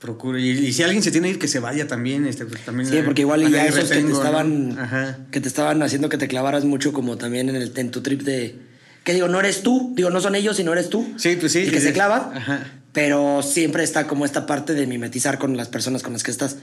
S2: Procuro. Y, y si alguien se tiene que ir, que se vaya también. Este, pues, también
S1: Sí, porque igual ya esos que te estaban que te estaban haciendo que te clavaras mucho como también en el en tu trip de que digo, no eres tú, digo, no son ellos, sino eres tú.
S2: Sí, pues sí.
S1: El que
S2: sí,
S1: se
S2: sí.
S1: clava.
S2: Ajá.
S1: Pero siempre está como esta parte de mimetizar con las personas con las que estás.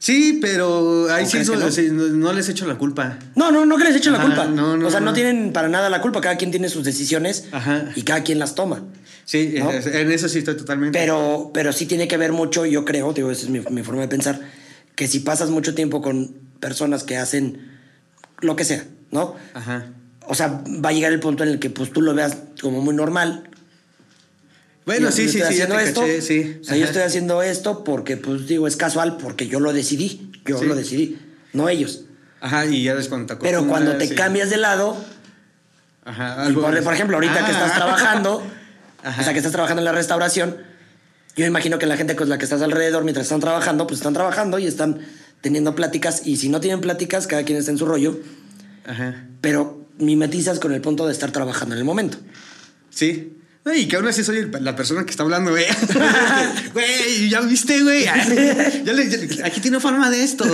S2: Sí, pero ahí
S1: ¿O
S2: sí, no,
S1: no?
S2: sí, no- no les echo la culpa.
S1: No, no, no que les echen la culpa.
S2: no, no,
S1: o sea, no.
S2: no.
S1: tienen para nada la culpa. Cada quien tiene sus decisiones
S2: Ajá.
S1: y cada quien las toma.
S2: Sí,
S1: ¿No?
S2: es- en eso sí estoy totalmente.
S1: Pero, pero sí tiene que ver mucho, yo creo, digo, esa es mi, mi forma de pensar, que si pasas mucho tiempo con personas que hacen lo que sea, ¿no?
S2: Ajá.
S1: O sea, va a llegar el punto en el que pues tú lo veas como muy normal.
S2: Bueno,
S1: Yo
S2: sí, sí, sí, ya te
S1: haciendo esto,
S2: caché, sí.
S1: O sea, yo
S2: Ajá.
S1: estoy haciendo esto porque, pues digo, es casual, porque yo lo decidí. Yo
S2: Sí.
S1: lo decidí, no ellos.
S2: Ajá, y ya ves cuando te
S1: Pero cuando te
S2: sí.
S1: cambias de lado,
S2: Ajá, algo-
S1: por, por ejemplo, ahorita que
S2: Ah.
S1: estás trabajando,
S2: Ajá.
S1: o sea, que estás trabajando en la restauración, yo imagino que la gente con la que estás alrededor mientras están trabajando, pues están trabajando y están teniendo pláticas. Y si no tienen pláticas, cada quien está en su rollo,
S2: Ajá.
S1: pero mimetizas con el punto de estar trabajando en el momento.
S2: Sí. Y que aún así soy el- la persona que está hablando, güey. Güey, ya viste, güey. Ya le- ya- aquí tiene forma de esto.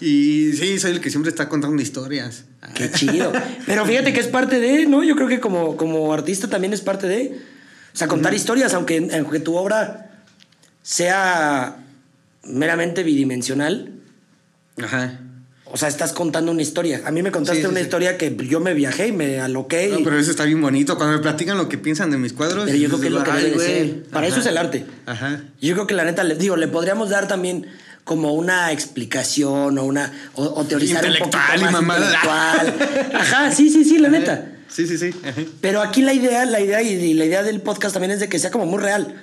S2: Y sí, soy el que siempre está contando historias.
S1: Qué chido. Pero fíjate que es parte de, ¿no? Yo creo que como, como artista también es parte de. O sea, contar historias, aunque, aunque tu obra sea meramente bidimensional.
S2: Ajá.
S1: O sea, estás contando una historia. A mí me contaste
S2: Sí, sí,
S1: una
S2: sí.
S1: historia que yo me viajé y me aloqué.
S2: No,
S1: y-
S2: pero eso está bien bonito. Cuando me platican lo que piensan de mis cuadros.
S1: Pero yo creo que es lo que debe ser. Para eso es el arte.
S2: Ajá.
S1: Yo creo que la neta, le digo, le podríamos dar también como una explicación o una o, o teorizar un poquito
S2: Intelectual
S1: más intelectual. Ajá, sí, sí, sí, la neta.
S2: Sí, sí, sí. Ajá.
S1: Pero aquí la idea, la idea y, la idea del podcast también es de que sea como muy real.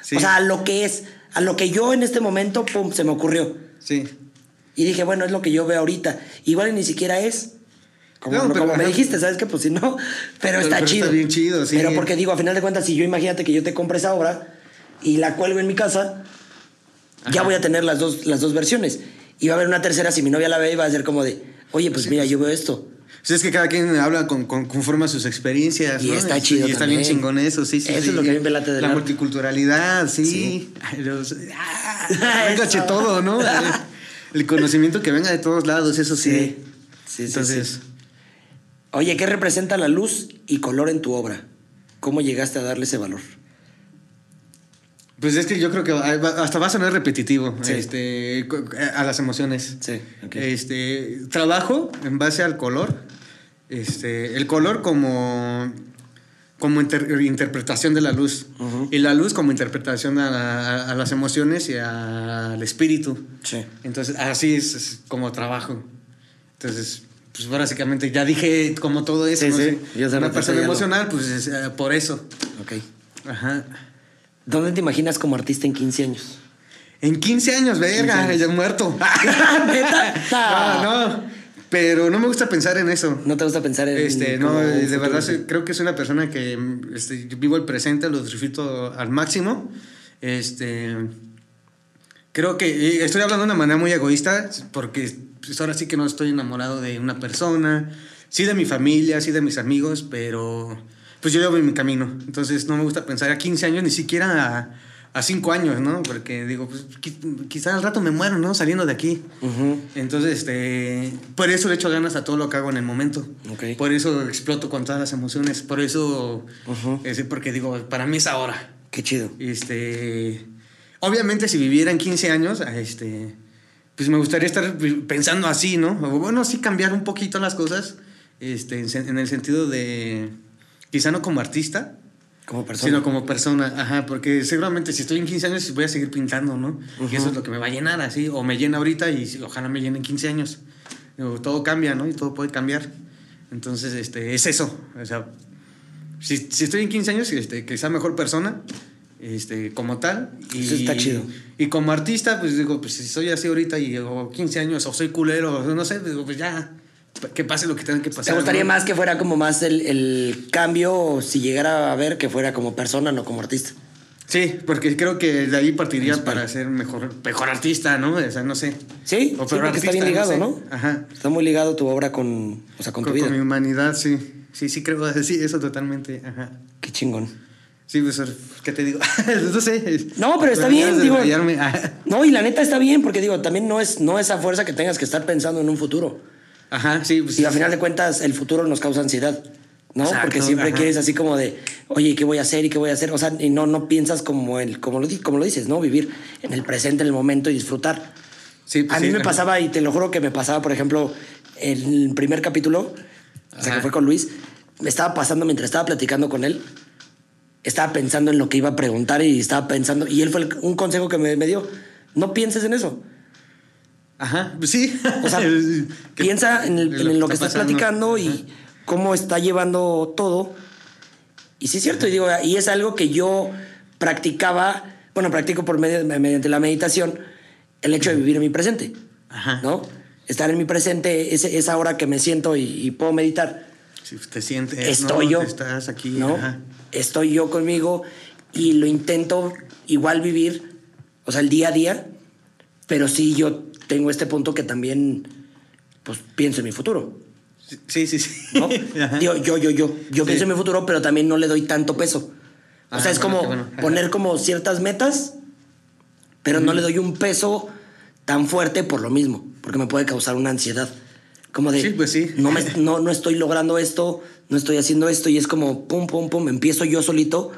S2: Sí.
S1: O sea, a lo que es, a lo que yo en este momento, pum, se me ocurrió.
S2: Sí.
S1: Y dije, bueno, es lo que yo veo ahorita. Igual ni siquiera es. Como,
S2: No, pero
S1: como me dijiste, ¿sabes qué? Pues si no, pero, está
S2: pero
S1: chido.
S2: está bien chido, sí.
S1: Pero porque digo, a final de cuentas, si yo imagínate que yo te compre esa obra y la cuelgo en mi casa, ya voy a tener las dos, las dos versiones. Y va a haber una tercera, si mi novia la ve, y va a ser como de, oye, pues mira, yo veo esto.
S2: Sí, es que cada quien habla con, con, conforme a sus experiencias.
S1: Y
S2: ¿no?
S1: está
S2: Y-
S1: chido
S2: Y está bien chingón eso, sí, sí.
S1: Eso
S2: sí.
S1: es lo que a mí me late del
S2: La
S1: arte.
S2: multiculturalidad, sí.
S1: Sí.
S2: Los- ah, todo, ¿no? El conocimiento que venga de todos lados, eso sí.
S1: Sí, sí,
S2: Entonces.
S1: Oye, ¿qué representa la luz y color en tu obra? ¿Cómo llegaste a darle ese valor?
S2: Pues es que yo creo que hasta va a sonar repetitivo
S1: Sí.
S2: este, co- a las emociones.
S1: Sí, ok.
S2: Este, trabajo en base al color. Este, el color como, como inter- interpretación de la luz.
S1: Ujú.
S2: Y la luz como interpretación a, a- a las emociones y a- al espíritu.
S1: Sí.
S2: Entonces, así es, es como trabajo. Entonces, pues básicamente ya dije como todo eso.
S1: Sí,
S2: ¿no?
S1: sí.
S2: Una persona emocional, pues es, eh, por eso.
S1: Ok.
S2: Ajá.
S1: ¿Dónde te imaginas como artista en 15 años?
S2: En 15 años, verga,
S1: 15 años.
S2: ya muerto. No, no. Pero no me gusta pensar en eso.
S1: ¿No te gusta pensar en
S2: Este, no, de
S1: futuro?
S2: verdad soy- creo que soy una persona que este, vivo el presente, lo disfruto al máximo. Este, creo que estoy hablando de una manera muy egoísta porque pues, ahora sí que no estoy enamorado de una persona, sí de mi familia, sí de mis amigos, pero pues yo llevo mi camino. Entonces no me gusta pensar a 15 años, ni siquiera a, a 5 años, ¿no? Porque digo, pues qui- quizá al rato me muero, ¿no? Saliendo de aquí. Entonces, este, por eso le echo ganas a todo lo que hago en el momento. Por eso exploto con todas las emociones. Por eso,
S1: Ujú.
S2: es porque digo, para mí es ahora.
S1: Qué chido.
S2: Este, obviamente, si viviera en 15 años, este, pues me gustaría estar pensando así, ¿no? Bueno, sí cambiar un poquito las cosas, este, en el sentido de, quizá no como artista,
S1: Como persona.
S2: sino como persona, ajá, porque seguramente si estoy en 15 años voy a seguir pintando, ¿no? Y eso es lo que me va a llenar, así, o me llena ahorita y ojalá me llene en 15 años. Digo, todo cambia, ¿no? Y todo puede cambiar. Entonces, este, es eso, o sea, si, si estoy en 15 años, este, que sea mejor persona, este, como tal. Y,
S1: Eso está chido.
S2: Y como artista, pues digo, pues si soy así ahorita y o 15 años o soy culero, o no sé, pues ya, que pase lo que tenga que pasar.
S1: ¿Te gustaría
S2: ¿no?
S1: más que fuera como más el, el cambio, si llegara a ver que fuera como persona, no como artista?
S2: Sí, porque creo que de ahí partiría
S1: Inspira.
S2: para ser mejor, mejor artista, ¿no? O sea, no sé.
S1: Sí, sí, porque está bien
S2: artista,
S1: ligado,
S2: no
S1: ¿no?
S2: sé. Ajá.
S1: Está muy ligado tu obra con, o sea, con,
S2: Con,
S1: tu vida.
S2: con mi humanidad, sí. Sí, sí, creo, sí, eso totalmente. Ajá.
S1: Qué chingón.
S2: Sí, pues, ¿qué te digo? no sé.
S1: No, pero está bien, digo. No, y la neta está bien, porque digo, también no es, no es a fuerza que tengas que estar pensando en un futuro.
S2: Ajá, sí, pues.
S1: Y al final de cuentas, el futuro nos causa ansiedad. ¿No?
S2: Exacto,
S1: Porque siempre
S2: ajá.
S1: quieres así como de, oye, ¿qué voy a hacer y qué voy a hacer? O sea, y no, no piensas como el, como lo, como lo dices, ¿no? Vivir en el presente, en el momento y disfrutar.
S2: Sí, pues
S1: a mí
S2: sí,
S1: me
S2: ajá.
S1: pasaba, y te lo juro que me pasaba, por ejemplo, el primer capítulo, o sea, que fue con Luis, me estaba pasando mientras estaba platicando con él, estaba pensando en lo que iba a preguntar y estaba pensando, y él fue el- un consejo que me, me dio, no pienses en eso.
S2: Ajá, pues sí.
S1: O sea, piensa en, el- en lo que
S2: está
S1: estás
S2: pasando.
S1: platicando y cómo está llevando todo. Y sí es cierto, y digo, y es algo que yo practicaba, bueno, practico por medio, mediante la meditación, el hecho de vivir en mi presente.
S2: Ajá.
S1: ¿No? Estar en mi presente, ese- esa hora que me siento y, y puedo meditar.
S2: Si te sientes.
S1: Estoy
S2: ¿no?
S1: yo.
S2: Estás aquí.
S1: ¿no?
S2: Ajá.
S1: Estoy yo conmigo y lo intento igual vivir, o sea, el día a día, pero sí yo tengo este punto que también, pues, pienso en mi futuro.
S2: Sí, sí, sí.
S1: ¿no?
S2: Ajá.
S1: Digo, yo, yo, yo, yo
S2: Sí.
S1: pienso en mi futuro, pero también no le doy tanto peso. O
S2: Ah,
S1: sea, es
S2: bueno,
S1: como
S2: bueno. Ajá.
S1: poner como ciertas metas, pero no le doy un peso tan fuerte por lo mismo, porque me puede causar una ansiedad. Como de,
S2: Sí, pues sí.
S1: no, me- no, no estoy logrando esto, no estoy haciendo esto, y es como, pum, pum, pum, empiezo yo solito,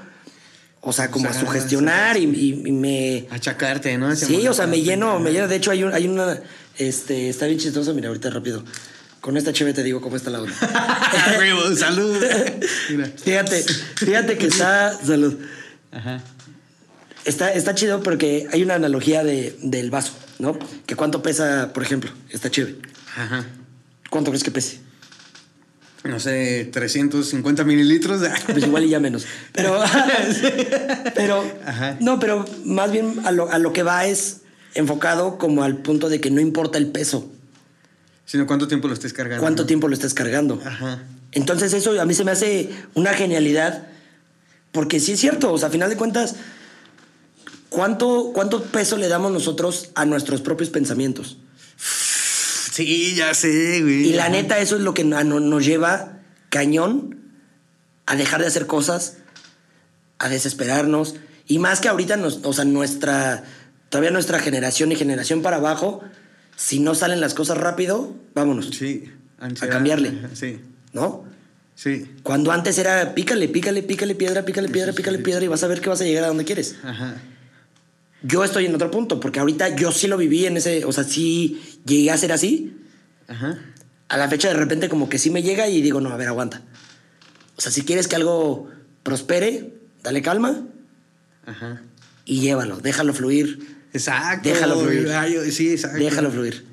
S1: o sea, como
S2: O sea,
S1: a sugestionar y, y- y me...
S2: Achacarte, ¿no? Ese
S1: Sí, o sea, me lleno, me lleno. De hecho, hay, un- hay una. Este, está bien chistoso, mira, ahorita rápido. Con esta cheve te digo cómo está la onda.
S2: Huevo, salud.
S1: Fíjate, fíjate que está. Salud.
S2: Ajá.
S1: Está, está chido porque hay una analogía de, del vaso, ¿no? Que cuánto pesa, por ejemplo, esta cheve.
S2: Ajá.
S1: ¿Cuánto crees que pese?
S2: No sé, 350 mililitros.
S1: Pues igual y ya menos. Pero. pero.
S2: Ajá.
S1: No, pero más bien a lo, a lo que va es enfocado como al punto de que no importa el peso,
S2: Sino cuánto tiempo lo estés cargando.
S1: cuánto tiempo lo estás cargando.
S2: Ajá.
S1: Entonces eso a mí se me hace una genialidad, porque sí es cierto, o sea, a final de cuentas, ¿cuánto, cuánto peso le damos nosotros a nuestros propios pensamientos?
S2: Sí, ya sé, güey.
S1: Y la neta, eso es lo que no- no- nos lleva cañón a dejar de hacer cosas, a desesperarnos, y más que ahorita, nos, o sea, nuestra, todavía nuestra generación y generación para abajo, si no salen las cosas rápido, vámonos,
S2: Sí. ansiedad.
S1: cambiarle.
S2: Sí.
S1: ¿no?
S2: Sí.
S1: Cuando antes era pícale, pícale, pícale piedra, pícale piedra, pícale piedra y vas a ver que vas a llegar a donde quieres.
S2: Ajá.
S1: Yo estoy en otro punto, porque ahorita yo sí lo viví en ese, o sea, sí llegué a ser así.
S2: Ajá.
S1: A la fecha de repente como que sí me llega y digo, no, a ver, aguanta. O sea, si quieres que algo prospere, dale calma
S2: Ajá.
S1: y llévalo, déjalo fluir,
S2: Exacto.
S1: Déjalo fluir.
S2: Ay, sí, exacto.
S1: déjalo fluir.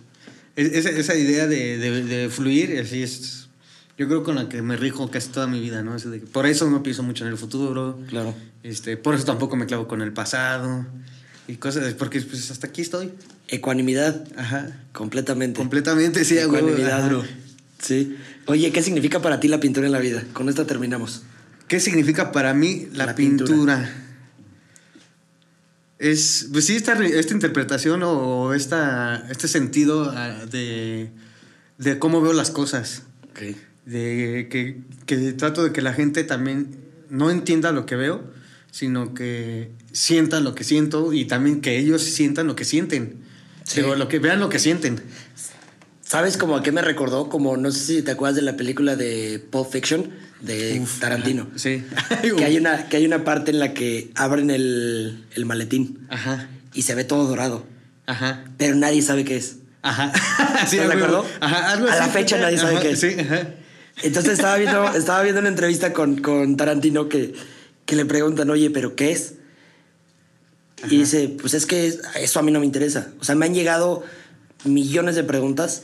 S2: Es- Esa, esa idea de, de, de fluir, así es. Yo creo con la que me rijo casi toda mi vida, ¿no? De por eso no pienso mucho en el futuro.
S1: Claro.
S2: Este, por eso tampoco me clavo con el pasado. Y cosas, porque pues hasta aquí estoy.
S1: Ecuanimidad,
S2: Ajá.
S1: completamente.
S2: Completamente, sí,
S1: Ecuanimidad, bro. Sí. Oye, ¿qué significa para ti la pintura en la vida? Con esta terminamos.
S2: ¿Qué significa para mí la,
S1: La
S2: pintura?
S1: pintura.
S2: Es, pues sí, esta, esta interpretación o esta, este sentido ah, de, de cómo veo las cosas.
S1: Ok.
S2: De que, que trato de que la gente también no entienda lo que veo, sino que sienta lo que siento y también que ellos sientan lo que sienten.
S1: Sí.
S2: Digo, lo que vean lo que sienten.
S1: ¿Sabes como a qué me recordó? Como, no sé si te acuerdas de la película de Pulp Fiction de
S2: Uf,
S1: Tarantino.
S2: ajá, Sí.
S1: Que hay, una, que hay una parte en la que abren el, el maletín
S2: Ajá.
S1: y se ve todo dorado,
S2: Ajá.
S1: pero nadie sabe qué es.
S2: Ajá.
S1: ¿Estás de acuerdo?
S2: Ajá, algo
S1: A la fecha nadie sabe
S2: Ajá,
S1: qué es.
S2: Sí, ajá.
S1: Entonces estaba viendo, estaba viendo una entrevista con, con Tarantino que, que le preguntan, oye, ¿pero qué es? Y dice, pues es que eso a mí no me interesa. O sea, me han llegado millones de preguntas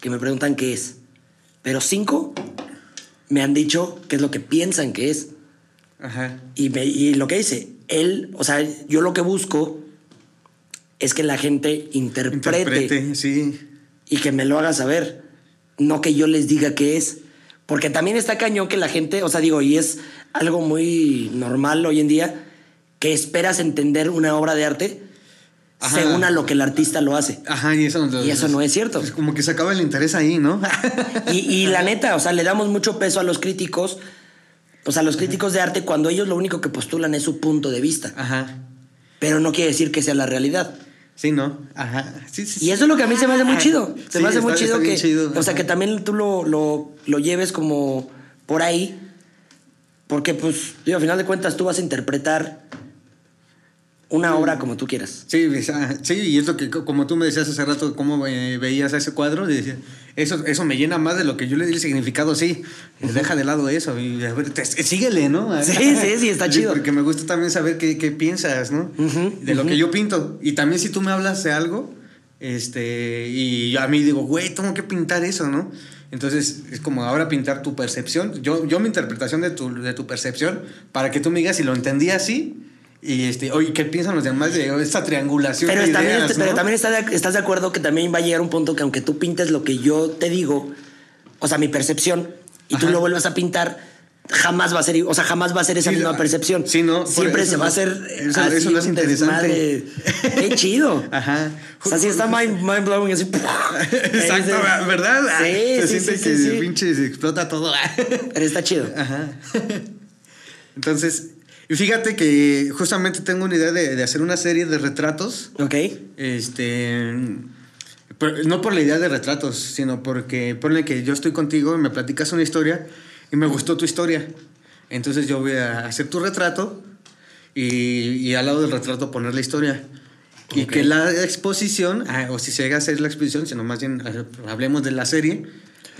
S1: que me preguntan qué es. Pero cinco me han dicho qué es lo que piensan que es.
S2: Ajá.
S1: Y, me- y lo que dice, él, o sea, yo lo que busco es que la gente interprete,
S2: Interprete, sí.
S1: y que me lo haga saber. no que yo les diga qué es. Porque también está cañón que la gente, o sea, digo, y es algo muy normal hoy en día, que esperas entender una obra de arte
S2: Ajá.
S1: según a lo que el artista lo hace.
S2: Ajá, y eso,
S1: Y eso no es cierto.
S2: Es como que se acaba el interés ahí, ¿no?
S1: Y, y la neta, o sea, le damos mucho peso a los críticos, sea, a los críticos de arte cuando ellos lo único que postulan es su punto de vista.
S2: Ajá.
S1: Pero no quiere decir que sea la realidad.
S2: Sí, ¿no? Ajá. Sí, sí,
S1: Y eso es lo que a mí se me hace muy
S2: Ah,
S1: chido. Se
S2: sí,
S1: me hace muy
S2: está-
S1: chido
S2: está bien
S1: que.
S2: chido.
S1: O sea, que también tú lo, lo, lo lleves como por ahí. Porque, pues, digo, al final de cuentas, tú vas a interpretar una obra como tú quieras.
S2: Sí, o sea, sí, y eso que co- como tú me decías hace rato, cómo eh, veías ese cuadro, y decías, eso, eso me llena más de lo que yo le di el significado, sí, deja de lado eso, y a ver, te- síguele, ¿no?
S1: Sí, sí, sí, está chido.
S2: Porque me gusta también saber qué, qué piensas, ¿no?
S1: Ujú,
S2: de lo que yo pinto. Y también si tú me hablas de algo, este, y a mí digo, güey, tengo que pintar eso, ¿no? Entonces es como ahora pintar tu percepción, yo, yo mi interpretación de tu, de tu percepción, para que tú me digas si lo entendí así. Y este, oye, ¿qué piensan los demás de esta triangulación?
S1: Pero,
S2: de
S1: también,
S2: ideas,
S1: pero
S2: ¿no?
S1: también está de- estás de acuerdo que también va a llegar un punto que aunque tú pintes lo que yo te digo, o sea, mi percepción, y tú
S2: Ajá.
S1: lo vuelvas a pintar, jamás va a ser, o sea, jamás va a ser esa
S2: Sí,
S1: misma
S2: ah,
S1: percepción.
S2: sí, no,
S1: Siempre se va a
S2: no-
S1: hacer
S2: eso-
S1: así
S2: eso no es interesante.
S1: desmadre. Qué chido.
S2: Ajá.
S1: O sea, sí está mind, mind blowing así.
S2: Exacto, ¿verdad?
S1: Sí,
S2: se
S1: sí,
S2: siente
S1: sí,
S2: que pinche se explota todo.
S1: Pero está chido.
S2: Ajá. Entonces, y fíjate que justamente tengo una idea de, de hacer una serie de retratos.
S1: Ok.
S2: Este. pero no por la idea de retratos, sino porque ponle que yo estoy contigo y me platicas una historia y me gustó tu historia. Entonces yo voy a hacer tu retrato y, y al lado del retrato poner la historia. Y
S1: Ok.
S2: que la exposición, ah, o si se llega a hacer la exposición, sino más bien eh, hablemos de la serie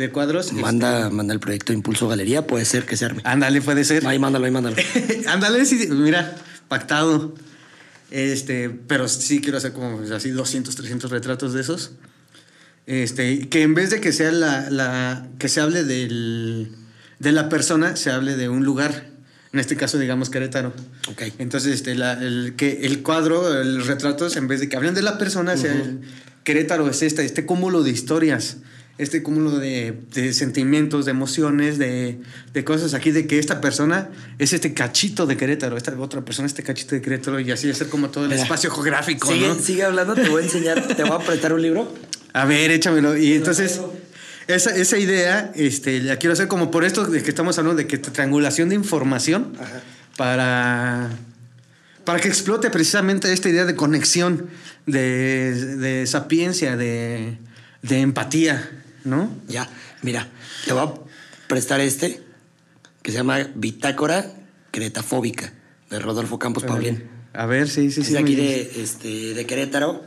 S2: de cuadros. este,
S1: Manda, manda el proyecto Impulso Galería, puede ser que se arme.
S2: ándale, puede ser.
S1: Ahí mándalo, ahí mándalo.
S2: Ándale, sí, mira, pactado. Este, pero sí quiero hacer como pues, así 200, 300 retratos de esos. Este, que en vez de que sea la, la que se hable del, de la persona, se hable de un lugar. En este caso, digamos Querétaro.
S1: Ok.
S2: Entonces, este, la- el, que el cuadro, el retratos, en vez de que hablen de la persona, sea el- Querétaro es este, este cúmulo de historias, este cúmulo de, de sentimientos, de emociones, de, de cosas aquí, de que esta persona es este cachito de Querétaro, esta otra persona este cachito de Querétaro, y así hacer como todo el
S1: Mira,
S2: espacio geográfico,
S1: Sigue,
S2: ¿no?
S1: sigue hablando, te voy a enseñar, te voy a prestar un libro.
S2: A ver, échamelo. Y entonces, esa, esa idea, este, la quiero hacer como por esto de que estamos hablando de que triangulación de información para, para que explote precisamente esta idea de conexión, de, de sapiencia, de, de empatía, ¿no?
S1: Ya, mira, te voy a prestar este que se llama Bitácora Cretafóbica de Rodolfo Campos Paulín.
S2: A ver, sí, sí,
S1: Es
S2: sí.
S1: de aquí de, este, de Querétaro.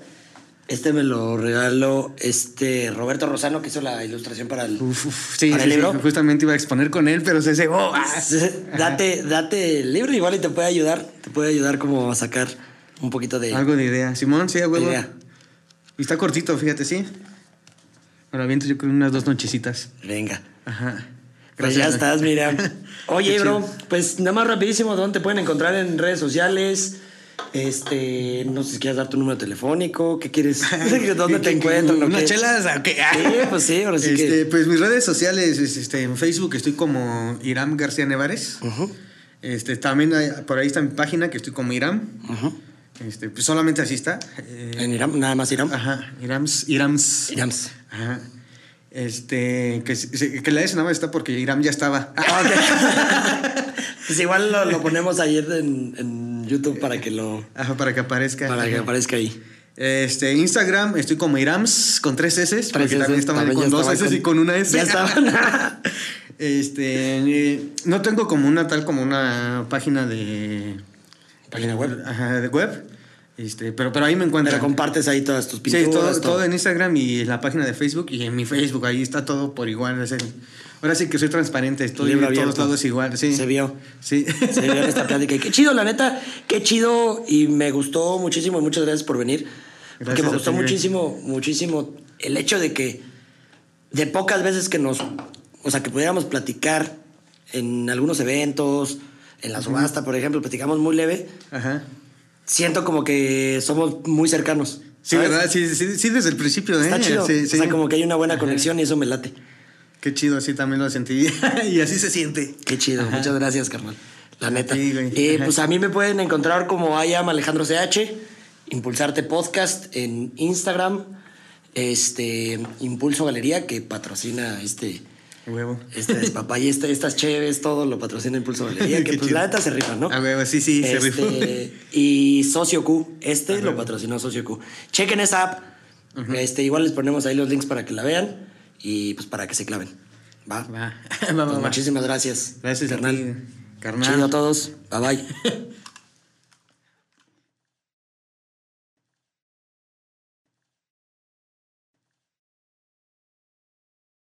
S1: Este me lo regaló este Roberto Rosano, que hizo la ilustración para el,
S2: Uf, uf, sí,
S1: para
S2: sí,
S1: el libro.
S2: sí, justamente iba a exponer con él, pero se cegó. Ah.
S1: date, date el libro igual y te puede ayudar. Te puede ayudar como a sacar un poquito de,
S2: Algo de idea. Simón, sí, a huevo.
S1: idea.
S2: Y está cortito, fíjate, sí. Ahora viento yo con unas dos nochecitas.
S1: Venga.
S2: Ajá.
S1: Pues ya
S2: Gracias.
S1: estás, mira. Oye, bro, pues nada más rapidísimo, ¿dónde te pueden encontrar en redes sociales? Este, no sé si quieres dar tu número telefónico, ¿qué quieres? ¿Dónde te
S2: ¿Qué- qué-
S1: encuentran?
S2: ¿Unas chelas? ¿O qué?
S1: Sí, pues sí, ahora sí
S2: Este,
S1: que.
S2: Pues mis redes sociales, es, este, en Facebook estoy como Iram García Nevares.
S1: Ujú,
S2: Este, también hay- por ahí está mi página que estoy como Iram.
S1: ujú.
S2: Este, pues solamente así está. Eh,
S1: En Iram, nada más Iram.
S2: Ajá, Irams. Irams.
S1: Irams.
S2: Ajá. Este, que, que la S nada más está porque Iram ya estaba.
S1: Ah, ok. pues igual lo, lo ponemos ayer en, en YouTube para que lo.
S2: Ajá, para que aparezca.
S1: Para que aparezca ahí.
S2: Este, Instagram, estoy como Irams con tres S, porque también estaba
S1: también
S2: con dos S y
S1: con-
S2: con una S.
S1: Ya estaba.
S2: este, eh, no tengo como una tal como una página de
S1: Página web.
S2: Ajá, de web. Este, pero, pero ahí me encuentran.
S1: Pero compartes ahí todas tus
S2: Sí,
S1: pinturas.
S2: todo, todo en Instagram y en la página de Facebook y en mi Facebook, ahí está todo por igual. es el- ahora sí que soy transparente, estoy en todos lados igual, sí.
S1: Se vio.
S2: Sí.
S1: Se vio en esta plática. Y qué chido, la neta, qué chido y me gustó muchísimo. Muchas gracias por venir. porque
S2: Gracias
S1: me
S2: a
S1: gustó
S2: ti,
S1: muchísimo, muchísimo el hecho de que de pocas veces que nos, o sea, que pudiéramos platicar en algunos eventos, en la subasta, por ejemplo, platicamos muy leve.
S2: Ajá.
S1: Siento como que somos muy cercanos.
S2: Sí,
S1: ¿sabes?
S2: ¿verdad? Sí, sí, sí, desde el principio, ¿eh?
S1: Está chido.
S2: Sí, sí.
S1: O sea, como que hay una buena conexión y eso me late.
S2: Qué chido, así también lo sentí. y así se siente.
S1: Qué chido, muchas gracias, carnal. La neta.
S2: ti, güey.
S1: Eh, pues a mí me pueden encontrar como I am Alejandro CH, Impulsarte Podcast en Instagram, este Impulso Galería que patrocina este
S2: Huevo.
S1: este este, estas chéves, todo lo patrocina Impulso Galería, que pues
S2: chido.
S1: la neta se rifa, ¿no?
S2: A huevo, sí, sí, se
S1: Este,
S2: rifó.
S1: Y Socio Q, este lo patrocinó Socio Q. Chequen esa app. Este, igual les ponemos ahí los links para que la vean y pues para que se claven. Va.
S2: Va, va,
S1: Pues
S2: va,
S1: muchísimas gracias.
S2: Gracias
S1: carnal.
S2: carnal.
S1: Chido a todos. Bye bye.